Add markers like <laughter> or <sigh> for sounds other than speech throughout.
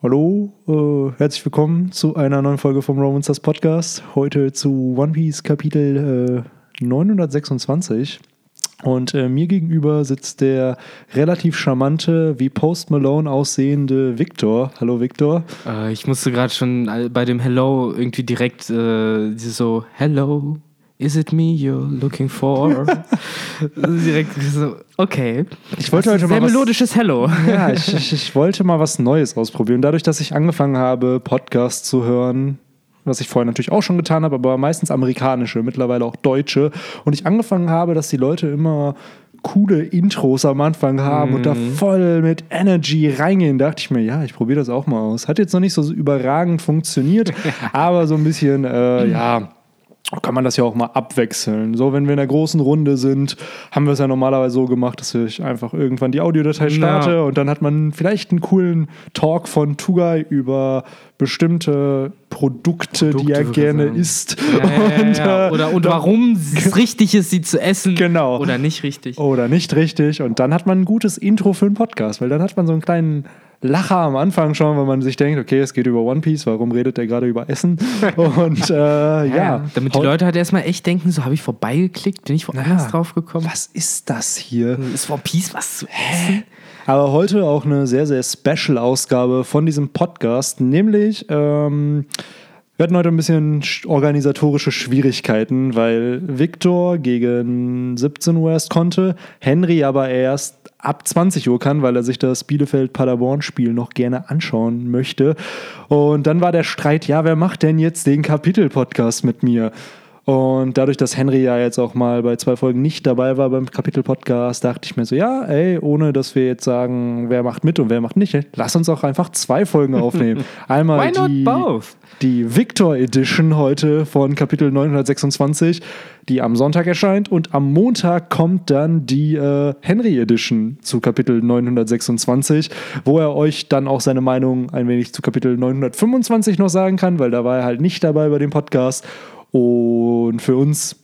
Hallo, äh, herzlich willkommen zu einer neuen Folge vom Romancers Podcast. Heute zu One Piece Kapitel äh, 926. Und äh, mir gegenüber sitzt der relativ charmante, wie Post Malone aussehende Victor. Hallo Victor. Äh, ich musste gerade schon bei dem Hello irgendwie direkt äh, so Hello, is it me you're looking for? <laughs> direkt so, okay. Ich wollte heute sehr mal was, melodisches Hello. ja, ich, <laughs> ich, ich wollte mal was Neues ausprobieren. Dadurch, dass ich angefangen habe, Podcasts zu hören, was ich vorher natürlich auch schon getan habe, aber meistens amerikanische, mittlerweile auch deutsche. Und ich angefangen habe, dass die Leute immer coole Intros am Anfang haben und da voll mit Energy reingehen, dachte ich mir, ja, ich probiere das auch mal aus. Hat jetzt noch nicht so überragend funktioniert, <laughs> aber so ein bisschen, äh, ja, kann man das ja auch mal abwechseln. So, wenn wir in der großen Runde sind, haben wir es ja normalerweise so gemacht, dass ich einfach irgendwann die Audiodatei starte Ja. und dann hat man vielleicht einen coolen Talk von Tugai über bestimmte Produkte, die er Produkte, gerne isst. Ja, ja, ja, Und, ja. äh, Oder und warum es <laughs> richtig ist, sie zu essen. Genau. Oder nicht richtig. Oder nicht richtig. Und dann hat man ein gutes Intro für einen Podcast, weil dann hat man so einen kleinen Lacher am Anfang schon, weil man sich denkt, okay, es geht über One Piece, warum redet der gerade über Essen? <laughs> Und äh, ja, Damit die Leute halt erstmal echt denken, so habe ich vorbeigeklickt, bin ich woanders Ja. drauf gekommen. was ist das hier? Ist One Piece was zu essen? Aber heute auch eine sehr, sehr Special-Ausgabe von diesem Podcast, nämlich ähm, wir hatten heute ein bisschen sch- organisatorische Schwierigkeiten, weil Victor gegen 17 Uhr erst konnte, Henry aber erst ab 20 Uhr kann, weil er sich das Bielefeld-Paderborn-Spiel noch gerne anschauen möchte. Und dann war der Streit, ja, wer macht denn jetzt den Kapitel-Podcast mit mir? Und dadurch, dass Henry ja jetzt auch mal bei zwei Folgen nicht dabei war beim Kapitel-Podcast, dachte ich mir so, ja, ey, ohne dass wir jetzt sagen, wer macht mit und wer macht nicht, lass uns auch einfach zwei Folgen <laughs> aufnehmen. Einmal die, die Victor Edition heute von Kapitel 926, die am Sonntag erscheint und am Montag kommt dann die äh, Henry Edition zu Kapitel 926, wo er euch dann auch seine Meinung ein wenig zu Kapitel 925 noch sagen kann, weil da war er halt nicht dabei bei dem Podcast. Und für uns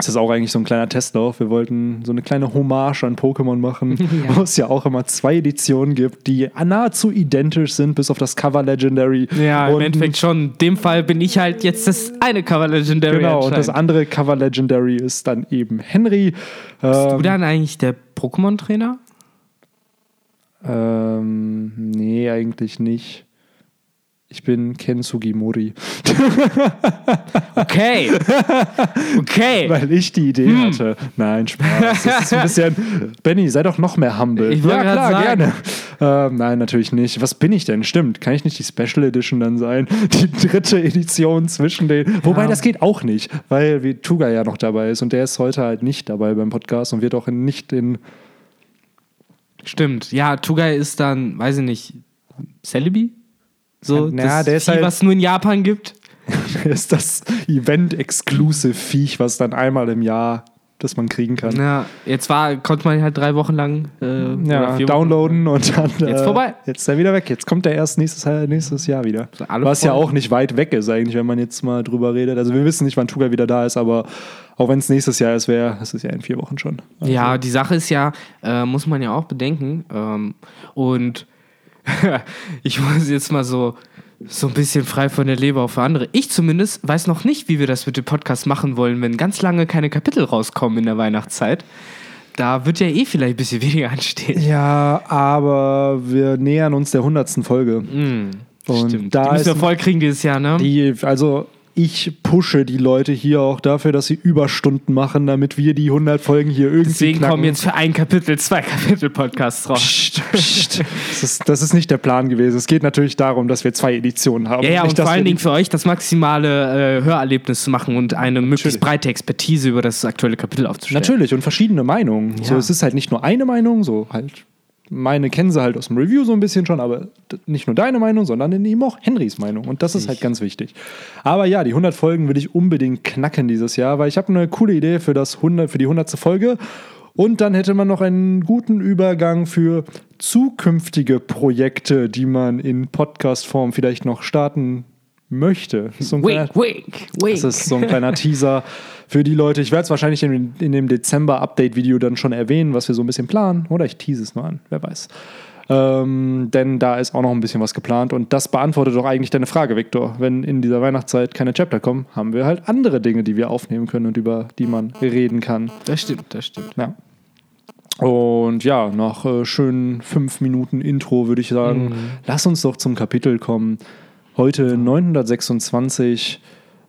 ist das auch eigentlich so ein kleiner Testlauf. Wir wollten so eine kleine Hommage an Pokémon machen, Ja. <laughs> wo es ja auch immer zwei Editionen gibt, die nahezu identisch sind, bis auf das Cover Legendary. Ja, im Und- Endeffekt schon. In dem Fall bin ich halt jetzt das eine Cover Legendary. Genau, und das andere Cover Legendary ist dann eben Henry. Bist Ähm, du dann eigentlich der Pokémon-Trainer? ähm, nee, eigentlich nicht. Ich bin Ken Sugimori, Okay. Okay. weil ich die Idee Hm. hatte. Nein, Spaß. Das ist ein bisschen. Benny, sei doch noch mehr humble. Ich ja, klar, sagen. gerne. Ähm, nein, natürlich nicht. Was bin ich denn? Stimmt. Kann ich nicht die Special Edition dann sein? Die dritte Edition zwischen den. Wobei, das geht auch nicht, weil wie Tuga ja noch dabei ist und der ist heute halt nicht dabei beim Podcast und wird auch nicht in Stimmt. Ja, Tugai ist dann, weiß ich nicht, Celebi? So, Ja, das Vieh, halt- was es nur in Japan gibt. <laughs> ist das Event-Exclusive-Viech, was dann einmal im Jahr, das man kriegen kann. Ja, jetzt war, konnte man halt drei Wochen lang äh, Ja, downloaden und dann. Jetzt äh, vorbei. Jetzt ist er wieder weg. Jetzt kommt er erst nächstes, nächstes Jahr wieder. Was ja voll. auch nicht weit weg ist, eigentlich, wenn man jetzt mal drüber redet. Also, wir wissen nicht, wann Tuga wieder da ist, aber auch wenn es nächstes Jahr ist, wäre, es ist ja in vier Wochen schon. Also, Ja, die Sache ist ja, äh, muss man ja auch bedenken. Ähm, und <laughs> ich muss jetzt mal so, so ein bisschen frei von der Leber auch für andere. Ich zumindest weiß noch nicht, wie wir das mit dem Podcast machen wollen, wenn ganz lange keine Kapitel rauskommen in der Weihnachtszeit. Da wird ja eh vielleicht ein bisschen <laughs> weniger anstehen. Ja, aber wir nähern uns der hundertsten Folge. Mm, Und stimmt. da die müssen wir voll kriegen dieses Jahr, ne? Die, also ich pushe die Leute hier auch dafür, dass sie Überstunden machen, damit wir die 100 Folgen hier irgendwie Deswegen knacken. kommen jetzt für ein Kapitel zwei Kapitel-Podcasts raus. Psst, psst. Das, ist, das ist nicht der Plan gewesen. Es geht natürlich darum, dass wir zwei Editionen haben. Ja, ja, nicht, und vor allen Dingen für euch das maximale äh, Hörerlebnis zu machen und eine möglichst Natürlich. breite Expertise über das aktuelle Kapitel aufzustellen. Natürlich, und verschiedene Meinungen. So, Ja. es ist halt nicht nur eine Meinung, so halt. Meine kennen sie halt aus dem Review so ein bisschen schon, aber nicht nur deine Meinung, sondern eben auch Henrys Meinung. Und das ist halt ganz wichtig. Aber ja, die 100 Folgen will ich unbedingt knacken dieses Jahr, weil ich habe eine coole Idee für, das 100, für die 100. Folge. Und dann hätte man noch einen guten Übergang für zukünftige Projekte, die man in Podcast-Form vielleicht noch starten möchte. So ein kleiner- Wink, wink, wink. das ist so ein kleiner Teaser für die Leute. Ich werde es wahrscheinlich in, in dem Dezember-Update-Video dann schon erwähnen, was wir so ein bisschen planen. Oder ich tease es nur an, wer weiß. Ähm, denn da ist auch noch ein bisschen was geplant und das beantwortet doch eigentlich deine Frage, Viktor. Wenn in dieser Weihnachtszeit keine Chapter kommen, haben wir halt andere Dinge, die wir aufnehmen können und über die man reden kann. Das stimmt, das stimmt. Ja. Und ja, nach äh, schönen fünf Minuten Intro würde ich sagen, Mhm. lass uns doch zum Kapitel kommen. Heute 926.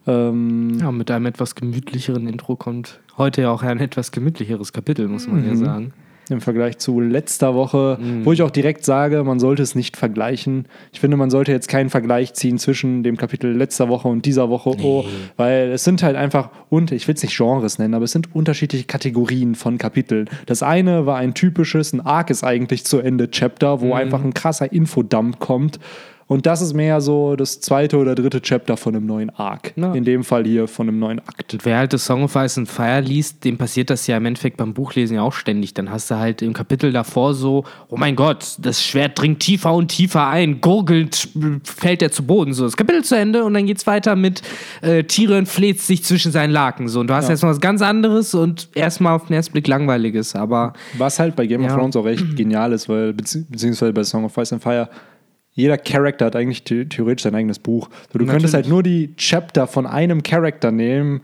Ähm, Ja, mit einem etwas gemütlicheren Intro kommt heute ja auch ein etwas gemütlicheres Kapitel, muss man ja Mhm. sagen. Im Vergleich zu letzter Woche, Mhm. wo ich auch direkt sage, man sollte es nicht vergleichen. Ich finde, man sollte jetzt keinen Vergleich ziehen zwischen dem Kapitel letzter Woche und dieser Woche, oh, weil es sind halt einfach, und ich will es nicht Genres nennen, aber es sind unterschiedliche Kategorien von Kapiteln. Das eine war ein typisches, ein Arc ist eigentlich zu Ende Chapter, wo einfach ein krasser Infodump kommt. Und das ist mehr so das zweite oder dritte Chapter von einem neuen Arc. Ja. In dem Fall hier von einem neuen Akt. Und wer halt das Song of Ice and Fire liest, dem passiert das ja im Endeffekt beim Buchlesen ja auch ständig. Dann hast du halt im Kapitel davor so, oh mein Gott, das Schwert dringt tiefer und tiefer ein, gurgelnd fällt er zu Boden. So, das Kapitel zu Ende und dann geht's weiter mit äh, Tyrion fleht sich zwischen seinen Laken. So, und du hast Ja. jetzt noch was ganz anderes und erstmal auf den ersten Blick langweiliges, aber Was halt bei Game of Ja. Thrones auch echt genial ist, weil, bezieh beziehungsweise bei Song of Ice and Fire, jeder Charakter hat eigentlich the theoretisch sein eigenes Buch. So, du könntest Natürlich. halt nur die Chapter von einem Charakter nehmen.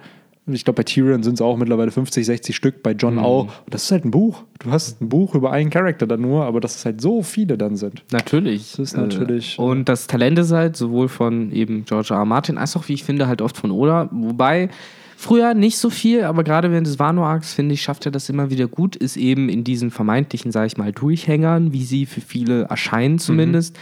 Ich glaube, bei Tyrion sind es auch mittlerweile 50, 60 Stück, bei Mhm. John auch. Und das ist halt ein Buch. Du hast ein Buch über einen Charakter dann nur, aber dass es halt so viele dann sind. Natürlich. Das ist natürlich- Äh, und das Talent ist halt sowohl von eben George R. R. Martin als auch, wie ich finde, halt oft von Oda. Wobei früher nicht so viel, aber gerade während des Wano-Arcs, finde ich, schafft er das immer wieder gut, ist eben in diesen vermeintlichen, sage ich mal, Durchhängern, wie sie für viele erscheinen zumindest,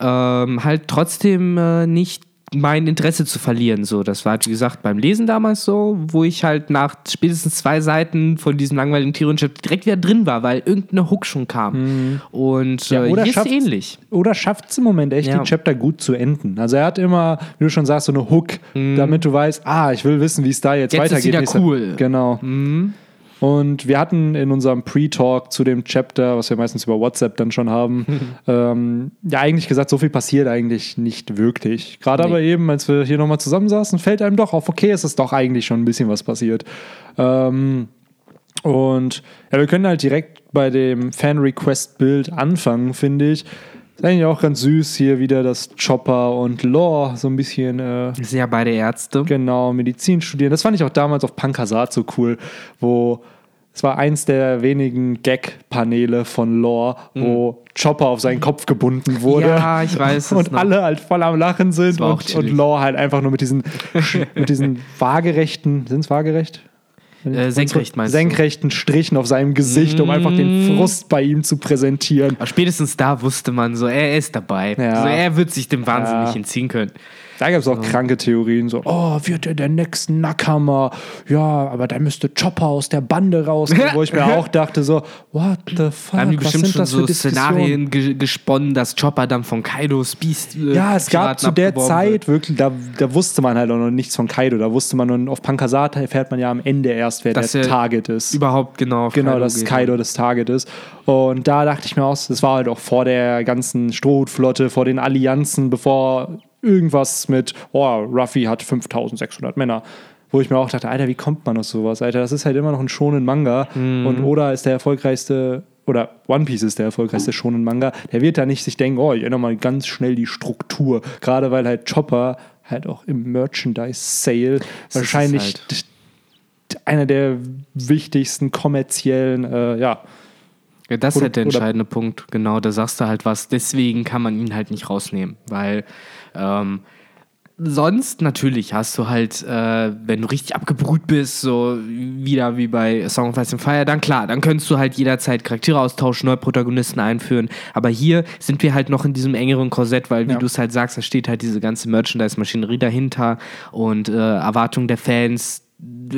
ähm, halt trotzdem äh, nicht mein Interesse zu verlieren. So, das war, wie gesagt, beim Lesen damals so, wo ich halt nach spätestens zwei Seiten von diesem langweiligen Tyrion-Chapter direkt wieder drin war, weil irgendeine Hook schon kam. Und Ja, äh, oder hier ist ähnlich. Oder schafft es im Moment echt, Ja. die Chapter gut zu enden. Also er hat immer, wie du schon sagst, so eine Hook, damit du weißt, ah, ich will wissen, wie es da jetzt, Mhm. Jetzt ist weitergeht. wieder Nächster- cool. Genau. Mhm. Und wir hatten in unserem Pre-Talk zu dem Chapter, was wir meistens über WhatsApp dann schon haben, <laughs> ähm, ja eigentlich gesagt, so viel passiert eigentlich nicht wirklich. Gerade Nee. aber eben, als wir hier nochmal zusammensaßen, fällt einem doch auf, okay, es ist doch eigentlich schon ein bisschen was passiert. Ähm, und ja, wir können halt direkt bei dem Fan-Request-Bild anfangen, finde ich. Ist eigentlich auch ganz süß hier wieder, dass Chopper und Lore so ein bisschen äh, sind ja beide Ärzte. Genau, Medizin studieren. Das fand ich auch damals auf Pankasat so cool, wo es war eins der wenigen Gag-Paneele von Lore, wo Chopper auf seinen Kopf gebunden wurde. Mhm. Ja, ich weiß es Und noch. alle halt voll am Lachen sind und, und. Lore halt einfach nur mit diesen, <laughs> mit diesen waagerechten, sind es waagerecht? Äh, senkrecht meinst du? Senkrechten Strichen auf seinem Gesicht, um einfach den Mm. Frust bei ihm zu präsentieren. Aber spätestens da wusste man so, er ist dabei. Ja. Also er wird sich dem Wahnsinn Ja. nicht entziehen können. Da gab es auch kranke Theorien, so, oh, wird er der nächste Nackham? Ja, aber da müsste Chopper aus der Bande rausgehen, wo ich mir <laughs> auch dachte, so, what the fuck, Da haben die was bestimmt sind schon das so? Szenarien ge gesponnen, dass Chopper dann von Kaidos Beast. Äh, Ja, es gab zu der Zeit wirklich, da, da wusste man halt auch noch nichts von Kaido. Da wusste man nur, auf Pankasat erfährt man ja am Ende erst, wer Dass der er Target wird. ist. Überhaupt genau. auf Genau, dass geht. Kaido das Target ist. Und da dachte ich mir auch, das war halt auch vor der ganzen Strohhutflotte, vor den Allianzen, bevor irgendwas mit, oh, Ruffy hat 5600 Männer. Wo ich mir auch dachte, Alter, wie kommt man auf sowas? Alter, das ist halt immer noch ein schonen Manga. Und Oda ist der erfolgreichste, oder One Piece ist der erfolgreichste schonen Manga. Der wird da nicht sich denken, oh, ich ändere mal ganz schnell die Struktur. Gerade weil halt Chopper halt auch im Merchandise-Sale es wahrscheinlich halt. einer der wichtigsten kommerziellen, äh, ja, Ja, das ist halt der entscheidende Punkt. Genau, da sagst du halt was. Deswegen kann man ihn halt nicht rausnehmen, weil ähm, sonst natürlich hast du halt, äh, wenn du richtig abgebrüht bist, so wieder wie bei Song of Ice and Fire, dann klar, dann könntest du halt jederzeit Charaktere austauschen, neue Protagonisten einführen. Aber hier sind wir halt noch in diesem engeren Korsett, weil, wie Ja. du es halt sagst, da steht halt diese ganze Merchandise-Maschinerie dahinter und äh, Erwartungen der Fans.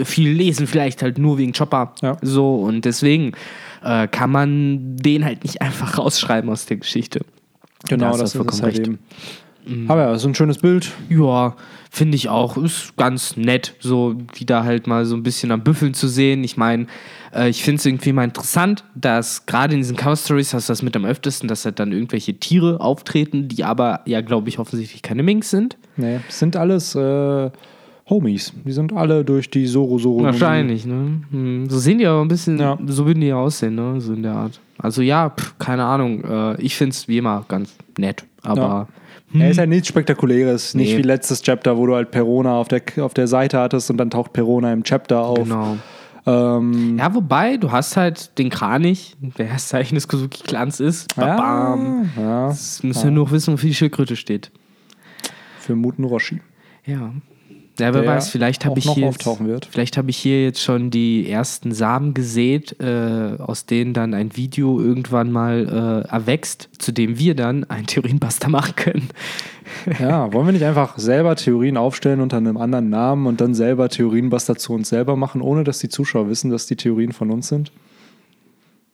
Viel lesen vielleicht halt nur wegen Chopper. Ja. So, und deswegen äh, kann man den halt nicht <laughs> einfach rausschreiben aus der Geschichte. Genau, Da das ist vollkommen halt recht. eben. Aber ja, so ein schönes Bild. Ja, finde ich auch. Ist ganz nett, so wieder halt mal so ein bisschen am Büffeln zu sehen. Ich meine, äh, ich finde es irgendwie mal interessant, dass gerade in diesen Cover Stories hast du das mit am öftesten, dass halt dann irgendwelche Tiere auftreten, die aber ja, glaube ich, offensichtlich keine Minks sind. Nee, sind alles äh, Homies. Die sind alle durch die Soro Soro. Wahrscheinlich, ne? Hm. So sehen die aber ein bisschen, Ja. so würden die ja aussehen, ne? So in der Art. Also ja, pff, keine Ahnung. Äh, ich finde es wie immer ganz nett. Aber Er ist ja nichts Spektakuläres. Nicht Nee. wie letztes Chapter, wo du halt Perona auf der, auf der Seite hattest und dann taucht Perona im Chapter auf. genau. Ähm, Ja, wobei, du hast halt den Kranich, der das Zeichen des Kozuki-Clans ist. ja, Babam. ja, Jetzt müssen wir nur noch wissen, wofür die Schildkröte steht. für Muten Roshi. Ja. Ja, wer weiß, vielleicht habe ich hier jetzt, vielleicht habe ich hier jetzt schon die ersten Samen gesät, äh, aus denen dann ein Video irgendwann mal äh, erwächst, zu dem wir dann einen Theorienbuster machen können. Ja, wollen wir nicht einfach selber Theorien aufstellen unter einem anderen Namen und dann selber Theorienbuster zu uns selber machen, ohne dass die Zuschauer wissen, dass die Theorien von uns sind?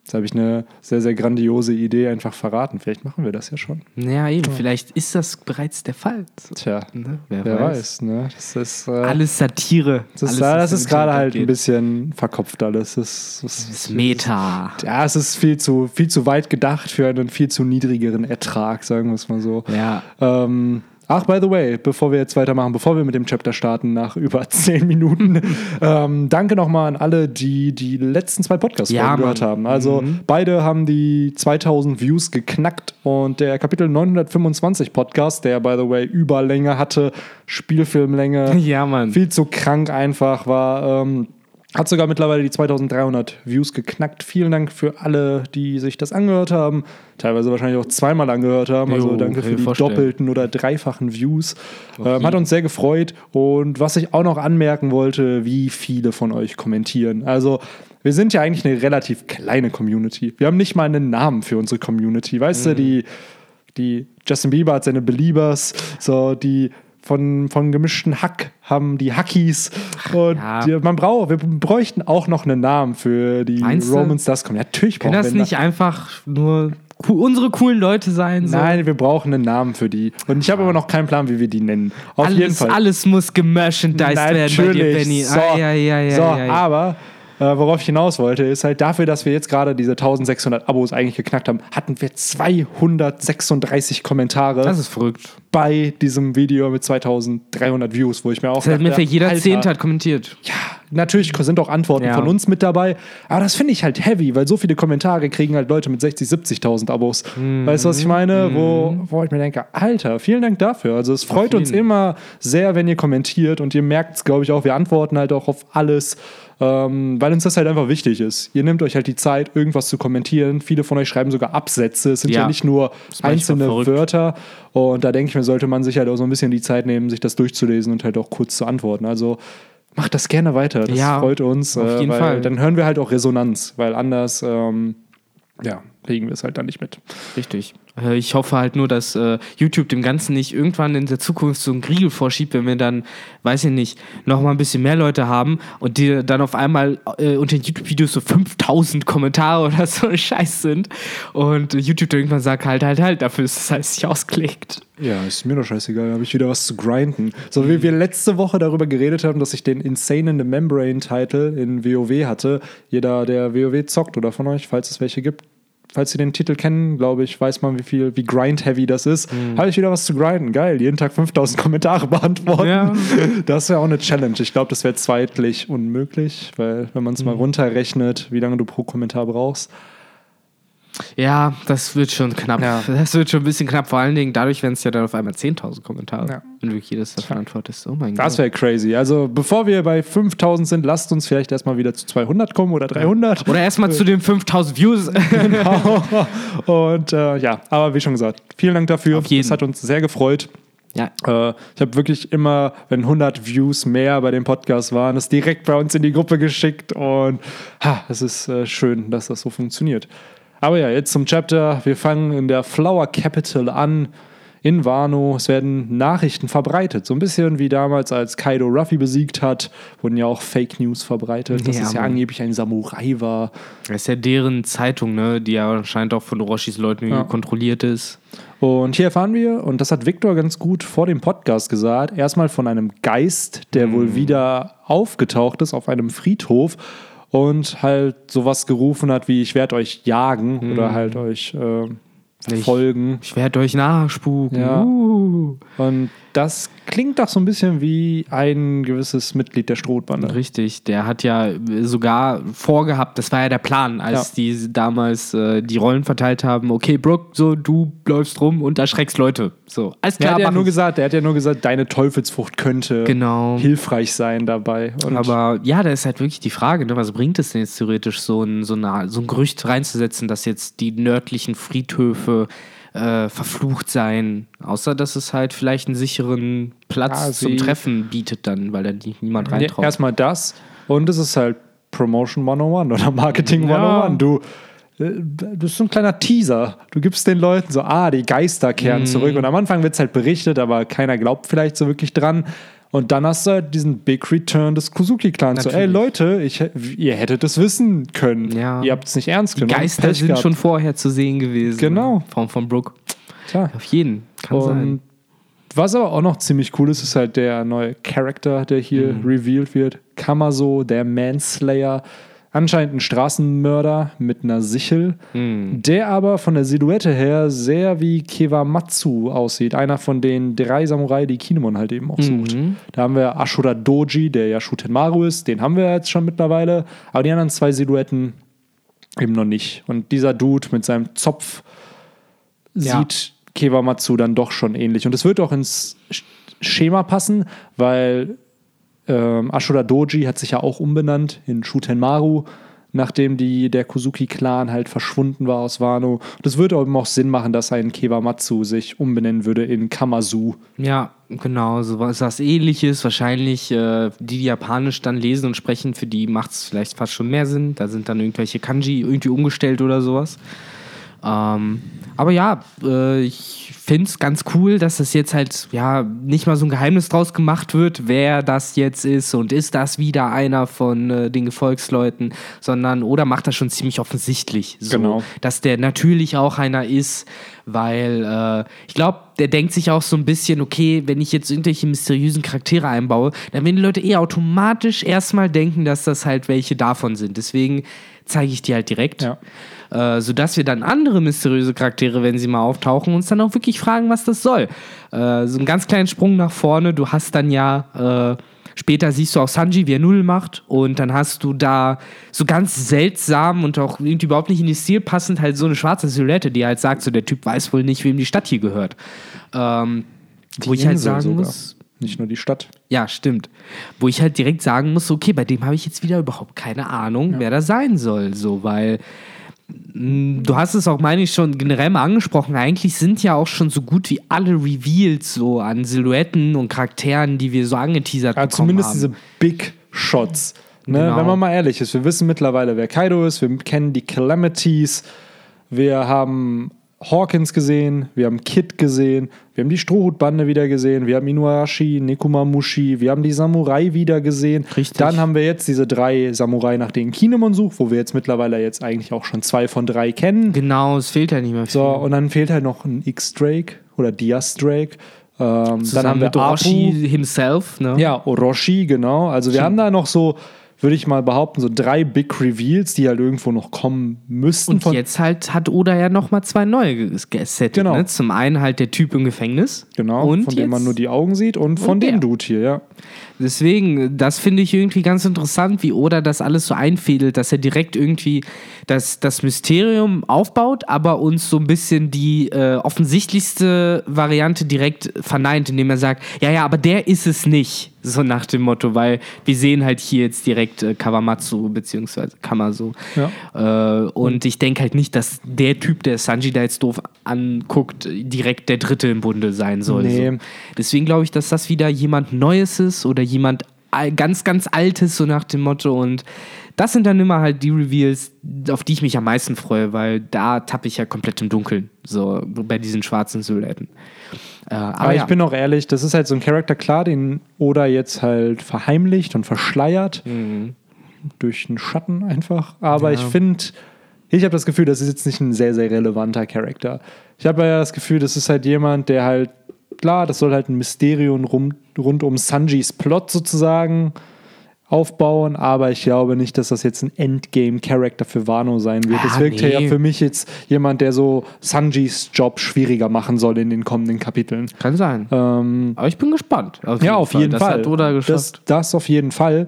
Jetzt habe ich eine sehr, sehr grandiose Idee einfach verraten. Vielleicht machen wir das ja schon. Ja, eben, vielleicht ist das bereits der Fall. Tja, Ne? Wer, wer weiß. weiß. ne? Das ist, äh, Alles Satire. das ist, alles, ist gerade halt ein geht. bisschen verkopft alles. Das, das, Das ist Meta. ja, es ist viel zu, viel zu weit gedacht für einen viel zu niedrigeren Ertrag, sagen wir es mal so. Ja. Ähm, ach, by the way, bevor wir jetzt weitermachen, bevor wir mit dem Chapter starten, nach <laughs> über zehn Minuten, <laughs> ähm, danke nochmal an alle, die die letzten zwei Podcasts Ja, gehört haben. Also beide haben die 2000 Views geknackt und der Kapitel 925 Podcast, der by the way Überlänge hatte, Spielfilmlänge, <laughs> Ja, Mann. viel zu krank einfach war. Ähm, hat sogar mittlerweile die 2300 Views geknackt. Vielen Dank für alle, die sich das angehört haben. Teilweise wahrscheinlich auch zweimal angehört haben. Also Jo, danke für die vorstellen. doppelten oder dreifachen Views. Ähm, hat uns sehr gefreut. Und was ich auch noch anmerken wollte, wie viele von euch kommentieren. Also wir sind ja eigentlich eine relativ kleine Community. Wir haben nicht mal einen Namen für unsere Community. Weißt Mhm. du, die, die Justin Bieber hat seine Beliebers, so die von, von gemischten Hack haben die Hackies und ja. die, man braucht, wir bräuchten auch noch einen Namen für die Meinst? Romans das kommen. Natürlich Kann brauchen das wir nicht einfach nur unsere coolen Leute sein? So? Nein, wir brauchen einen Namen für die. Und ich habe aber noch keinen Plan, wie wir die nennen. Auf alles, jeden Fall. alles muss gemerchandised werden bei dir, Benny. So, Ah, ja, ja, so aber äh, worauf ich hinaus wollte, ist halt dafür, dass wir jetzt gerade diese 1600 Abos eigentlich geknackt haben, hatten wir 236 Kommentare Das ist verrückt. Bei diesem Video mit 2300 Views, wo ich mir auch Das hat dachte, jeder Alter, Zehnte hat kommentiert. ja, natürlich sind auch Antworten Ja. von uns mit dabei, aber das finde ich halt heavy, weil so viele Kommentare kriegen halt Leute mit 60, 70.000 Abos. Mhm. Weißt du, was ich meine? Wo, wo ich mir denke, Alter, vielen Dank dafür. Also es freut uns immer sehr, wenn ihr kommentiert und ihr merkt es, glaube ich, auch, wir antworten halt auch auf alles. Ähm, weil uns das halt einfach wichtig ist. Ihr nehmt euch halt die Zeit, irgendwas zu kommentieren. Viele von euch schreiben sogar Absätze. Es sind ja, Ja. nicht nur einzelne. Wörter. Und da denke ich mir, sollte man sich halt auch so ein bisschen die Zeit nehmen, sich das durchzulesen und halt auch kurz zu antworten. Also macht das gerne weiter. Das Ja, freut uns. auf äh, jeden Fall. Dann hören wir halt auch Resonanz, weil anders, ähm, ja, kriegen wir es halt dann nicht mit. Richtig. Äh, Ich hoffe halt nur, dass äh, YouTube dem Ganzen nicht irgendwann in der Zukunft so einen Riegel vorschiebt, wenn wir dann, weiß ich nicht, noch mal ein bisschen mehr Leute haben und die dann auf einmal äh, unter den YouTube-Videos so 5000 Kommentare oder so Scheiß sind und YouTube dann irgendwann sagt, halt, halt, halt, dafür ist es halt nicht ausgelegt. Ja, ist mir doch scheißegal, da habe ich wieder was zu grinden. So wie wir letzte Woche darüber geredet haben, dass ich den Insane in the Membrane-Title in WoW hatte. Jeder, der WoW zockt oder von euch, falls es welche gibt, falls Sie den Titel kennen, glaube ich, weiß man, wie viel, wie grind-heavy das ist. Habe ich wieder was zu grinden. Geil, jeden Tag 5000 Kommentare beantworten. Ja. <laughs> Das wäre auch eine Challenge. Ich glaube, das wäre zweitlich unmöglich, weil wenn man es mal runterrechnet, wie lange du pro Kommentar brauchst. Ja, das wird schon knapp. Ja. Das wird schon ein bisschen knapp, vor allen Dingen dadurch, wenn es ja dann auf einmal 10.000 Kommentare, Ja. wenn wirklich jedes davon antwortest. Oh mein Das Gott. wäre crazy. Also, bevor wir bei 5000 sind, lasst uns vielleicht erstmal wieder zu 200 kommen oder 300. Oder erstmal zu den 5000 Views. <laughs> Genau. Und äh, ja, aber wie schon gesagt, vielen Dank dafür. Auf jeden. Das hat uns sehr gefreut. ja, Äh, ich habe wirklich immer, wenn 100 Views mehr bei dem Podcast waren, das direkt bei uns in die Gruppe geschickt. Und ha, es ist äh, schön, dass das so funktioniert. Aber ja, jetzt zum Chapter. Wir fangen in der Flower Capital an. In Wano. Es werden Nachrichten verbreitet. So ein bisschen wie damals, als Kaido Ruffy besiegt hat, wurden ja auch Fake News verbreitet, dass Ja, es ja Mann. angeblich ein Samurai war. das ist ja deren Zeitung, ne, die ja anscheinend auch von Orochis Leuten Ja. kontrolliert ist. Und hier erfahren wir, und das hat Victor ganz gut vor dem Podcast gesagt, erstmal von einem Geist, der Mhm. wohl wieder aufgetaucht ist auf einem Friedhof und halt sowas gerufen hat wie, ich werde euch jagen oder halt euch äh, Mhm. Ich-. Ich werde euch nachspuken. Ja. Uh. Und das klingt doch so ein bisschen wie ein gewisses Mitglied der Strohbande. Richtig, der hat ja sogar vorgehabt, das war ja der Plan, als Ja. die damals äh, die Rollen verteilt haben, okay, Brooke, so du läufst rum und erschreckst Leute. So, alles Er klar, hat ja nur es. gesagt, er hat ja nur gesagt, deine Teufelsfrucht könnte Genau. hilfreich sein dabei. Und Aber ja, da ist halt wirklich die Frage, ne, was bringt es denn jetzt theoretisch, so ein, so, eine, so ein Gerücht reinzusetzen, dass jetzt die nördlichen Friedhöfe äh, verflucht seien. Außer, dass es halt vielleicht einen sicheren Platz Ja, zum Treffen bietet dann, weil da nie- niemand Ja, reintraut. erstmal das und es ist halt Promotion 101 oder Marketing Ja. 101. Du, äh, das ist so ein kleiner Teaser. Du gibst den Leuten so, ah, die Geister kehren zurück. Und am Anfang wird es halt berichtet, aber keiner glaubt vielleicht so wirklich dran. Und dann hast du halt diesen Big Return des Kuzuki-Clans. So, ey. Leute, ich, ihr hättet es wissen können. Ja. Ihr habt es nicht ernst die genommen. Geister Pech sind gehabt. schon vorher zu sehen gewesen. Genau. Von, von Brooke. Tja. Auf jeden. Kann sein. Und was aber auch noch ziemlich cool ist, ist halt der neue Charakter, der hier Mhm. revealed wird. Kamaso, der Manslayer. Anscheinend ein Straßenmörder mit einer Sichel, Mhm. der aber von der Silhouette her sehr wie Kewamatsu aussieht. Einer von den drei Samurai, die Kinemon halt eben auch sucht. Mhm. Da haben wir Ashura Doji, der ja Shutenmaru ist. Den haben wir jetzt schon mittlerweile. Aber die anderen zwei Silhouetten eben noch nicht. Und dieser Dude mit seinem Zopf Ja. sieht Kewamatsu dann doch schon ähnlich. Und es wird auch ins Sch- Schema passen, weil ähm, Ashura Doji hat sich ja auch umbenannt in Shutenmaru, nachdem die, der Kuzuki-Clan halt verschwunden war aus Wano. Es würde eben auch Sinn machen, dass ein Kewamatsu sich umbenennen würde in Kamazu. Ja, genau, so was, was ähnliches. Wahrscheinlich äh, die, die Japanisch dann lesen und sprechen, für die macht es vielleicht fast schon mehr Sinn. Da sind dann irgendwelche Kanji irgendwie umgestellt oder sowas. Ähm, aber ja, äh, ich finde es ganz cool, dass das jetzt halt ja nicht mal so ein Geheimnis draus gemacht wird, wer das jetzt ist und ist das wieder einer von äh, den Gefolgsleuten, sondern oder macht das schon ziemlich offensichtlich, so, Genau. dass der natürlich auch einer ist, weil äh, ich glaube, der denkt sich auch so ein bisschen, okay, wenn ich jetzt irgendwelche mysteriösen Charaktere einbaue, dann werden die Leute eh automatisch erstmal denken, dass das halt welche davon sind. Deswegen zeige ich die halt direkt. Ja. Äh, sodass wir dann andere mysteriöse Charaktere, wenn sie mal auftauchen, uns dann auch wirklich fragen, was das soll. Äh, so einen ganz kleinen Sprung nach vorne. Du hast dann ja, äh, später siehst du auch Sanji, wie er Null macht. Und dann hast du da so ganz seltsam und auch irgendwie überhaupt nicht in den Stil passend halt so eine schwarze Silhouette, die halt sagt, so der Typ weiß wohl nicht, wem die Stadt hier gehört. Ähm, wo ich halt sagen sogar. muss, Nicht nur die Stadt. ja, stimmt. Wo ich halt direkt sagen muss, okay, bei dem habe ich jetzt wieder überhaupt keine Ahnung, wer da sein soll. So, weil du hast es auch, meine ich, schon generell mal angesprochen. Eigentlich sind ja auch schon so gut wie alle Reveals so an Silhouetten und Charakteren, die wir so angeteasert Ja, bekommen zumindest haben. diese Big Shots. Ne? Genau. Wenn man mal ehrlich ist, wir wissen mittlerweile, wer Kaido ist, wir kennen die Calamities, wir haben Hawkins gesehen, wir haben Kid gesehen, wir haben die Strohhutbande wieder gesehen, wir haben Inuarashi, Nekomamushi, wir haben die Samurai wieder gesehen. Richtig. Dann haben wir jetzt diese drei Samurai, nach denen Kinemon sucht, wo wir jetzt mittlerweile jetzt eigentlich auch schon zwei von drei kennen. Genau, es fehlt ja nicht mehr viel. So, und dann fehlt halt noch ein X-Drake oder Diaz Drake. Ähm, dann haben wir Orochi himself, ne? Ja, Orochi, genau. Also wir haben da noch so, würde ich mal behaupten, so drei Big Reveals, die halt irgendwo noch kommen müssten. Und jetzt halt hat Oda ja nochmal zwei neue ges- gesettet. Genau. Ne? Zum einen halt der Typ im Gefängnis. genau, und von dem man nur die Augen sieht und von Und dem der. Dude hier, ja. Deswegen, das finde ich irgendwie ganz interessant, wie Oda das alles so einfädelt, dass er direkt irgendwie das, das Mysterium aufbaut, aber uns so ein bisschen die äh, offensichtlichste Variante direkt verneint, indem er sagt, ja, ja, aber der ist es nicht. So nach dem Motto, weil wir sehen halt hier jetzt direkt äh, Kawamatsu beziehungsweise Kamasu. Ja. Äh, und ich denke halt nicht, dass der Typ, der Sanji da jetzt doof anguckt, direkt der Dritte im Bunde sein soll. Nee. So. Deswegen glaube ich, dass das wieder jemand Neues ist oder jemand ganz, ganz Altes, so nach dem Motto. Und das sind dann immer halt die Reveals, auf die ich mich am meisten freue, weil da tappe ich ja komplett im Dunkeln, so bei diesen schwarzen Silhouetten. Äh, aber Aber ja. ich bin auch ehrlich, das ist halt so ein Charakter, klar, den Oda jetzt halt verheimlicht und verschleiert. Durch einen Schatten einfach. Aber Mhm. Ja. ich finde, ich habe das Gefühl, das ist jetzt nicht ein sehr, sehr relevanter Charakter. Ich habe ja das Gefühl, das ist halt jemand, der halt, klar, das soll halt ein Mysterium rum, rund um Sanjis Plot sozusagen aufbauen, aber ich glaube nicht, dass das jetzt ein Endgame-Character für Wano sein wird. Ah, Es wirkt nee. ja für mich jetzt jemand, der so Sanjis Job schwieriger machen soll in den kommenden Kapiteln. Kann sein. Ähm, Aber ich bin gespannt. ja, auf jeden das Fall. Hat Oda das, geschafft. das auf jeden Fall.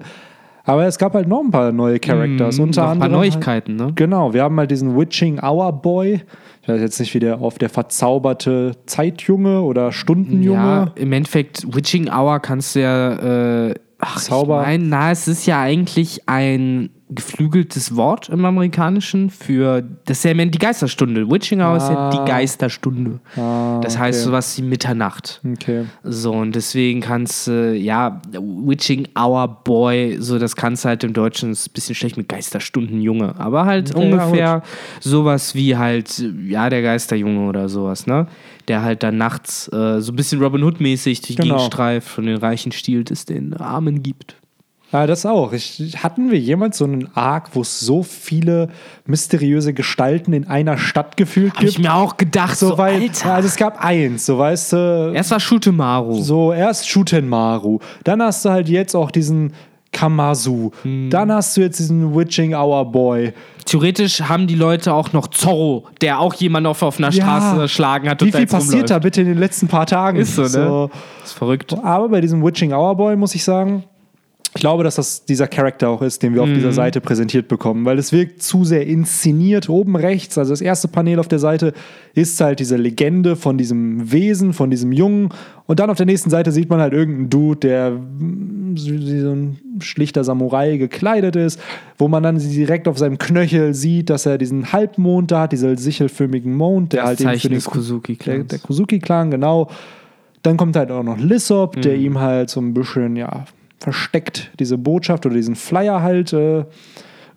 Aber es gab halt noch ein paar neue Characters. Mm, unter noch ein paar anderem Neuigkeiten, ne? Halt, genau, wir haben mal diesen Witching Hour Boy. Ich weiß jetzt nicht, wie der auf der verzauberte Zeitjunge oder Stundenjunge. Ja, im Endeffekt, Witching Hour kannst du ja. Äh, ach, Zauber. Ich mein, na, es ist ja eigentlich ein geflügeltes Wort im Amerikanischen für. Das ist ja die Geisterstunde. Witching Hour ist ja Ah. die Geisterstunde. Ah, das heißt okay. sowas wie Mitternacht. Okay. So, und deswegen kannst du, ja, Witching Hour Boy, so, das kannst du halt im Deutschen, ist ein bisschen schlecht mit Geisterstundenjunge, aber halt Okay, ja, ungefähr sowas wie halt, ja, der Geisterjunge oder sowas, ne? Der halt dann nachts äh, so ein bisschen Robin Hood-mäßig durch die Genau. Gegend streift und den Reichen stiehlt, es den Armen gibt. Ja, das auch. Ich, hatten wir jemals so einen Arc, wo es so viele mysteriöse Gestalten in einer Stadt gefühlt Hab ich gibt? mir auch gedacht, so, so, weil, Alter. Also es gab eins, so weißt du, Erst war Shutemaru. so erst Shutenmaru, dann hast du halt jetzt auch diesen Kamazu, Hm. dann hast du jetzt diesen Witching Hour Boy. Theoretisch haben die Leute auch noch Zorro, der auch jemanden auf, auf einer Ja. Straße erschlagen hat. Wie da viel passiert da rumläuft. bitte in den letzten paar Tagen? Ist so, ne? Ist verrückt. Aber bei diesem Witching Hour Boy muss ich sagen, ich glaube, dass das dieser Charakter auch ist, den wir auf Mhm. dieser Seite präsentiert bekommen, weil es wirkt zu sehr inszeniert oben rechts. Also das erste Panel auf der Seite ist halt diese Legende von diesem Wesen, von diesem Jungen. Und dann auf der nächsten Seite sieht man halt irgendeinen Dude, der mm, so wie so ein schlichter Samurai gekleidet ist, wo man dann direkt auf seinem Knöchel sieht, dass er diesen Halbmond da hat, diesen sichelförmigen Mond, der Das halt eben für Zeichen den des Kozuki-Clans. der, der Kozuki-Clan, genau. Dann kommt halt auch noch Lissop, der ihm halt so ein bisschen, ja, versteckt diese Botschaft oder diesen Flyer halt äh,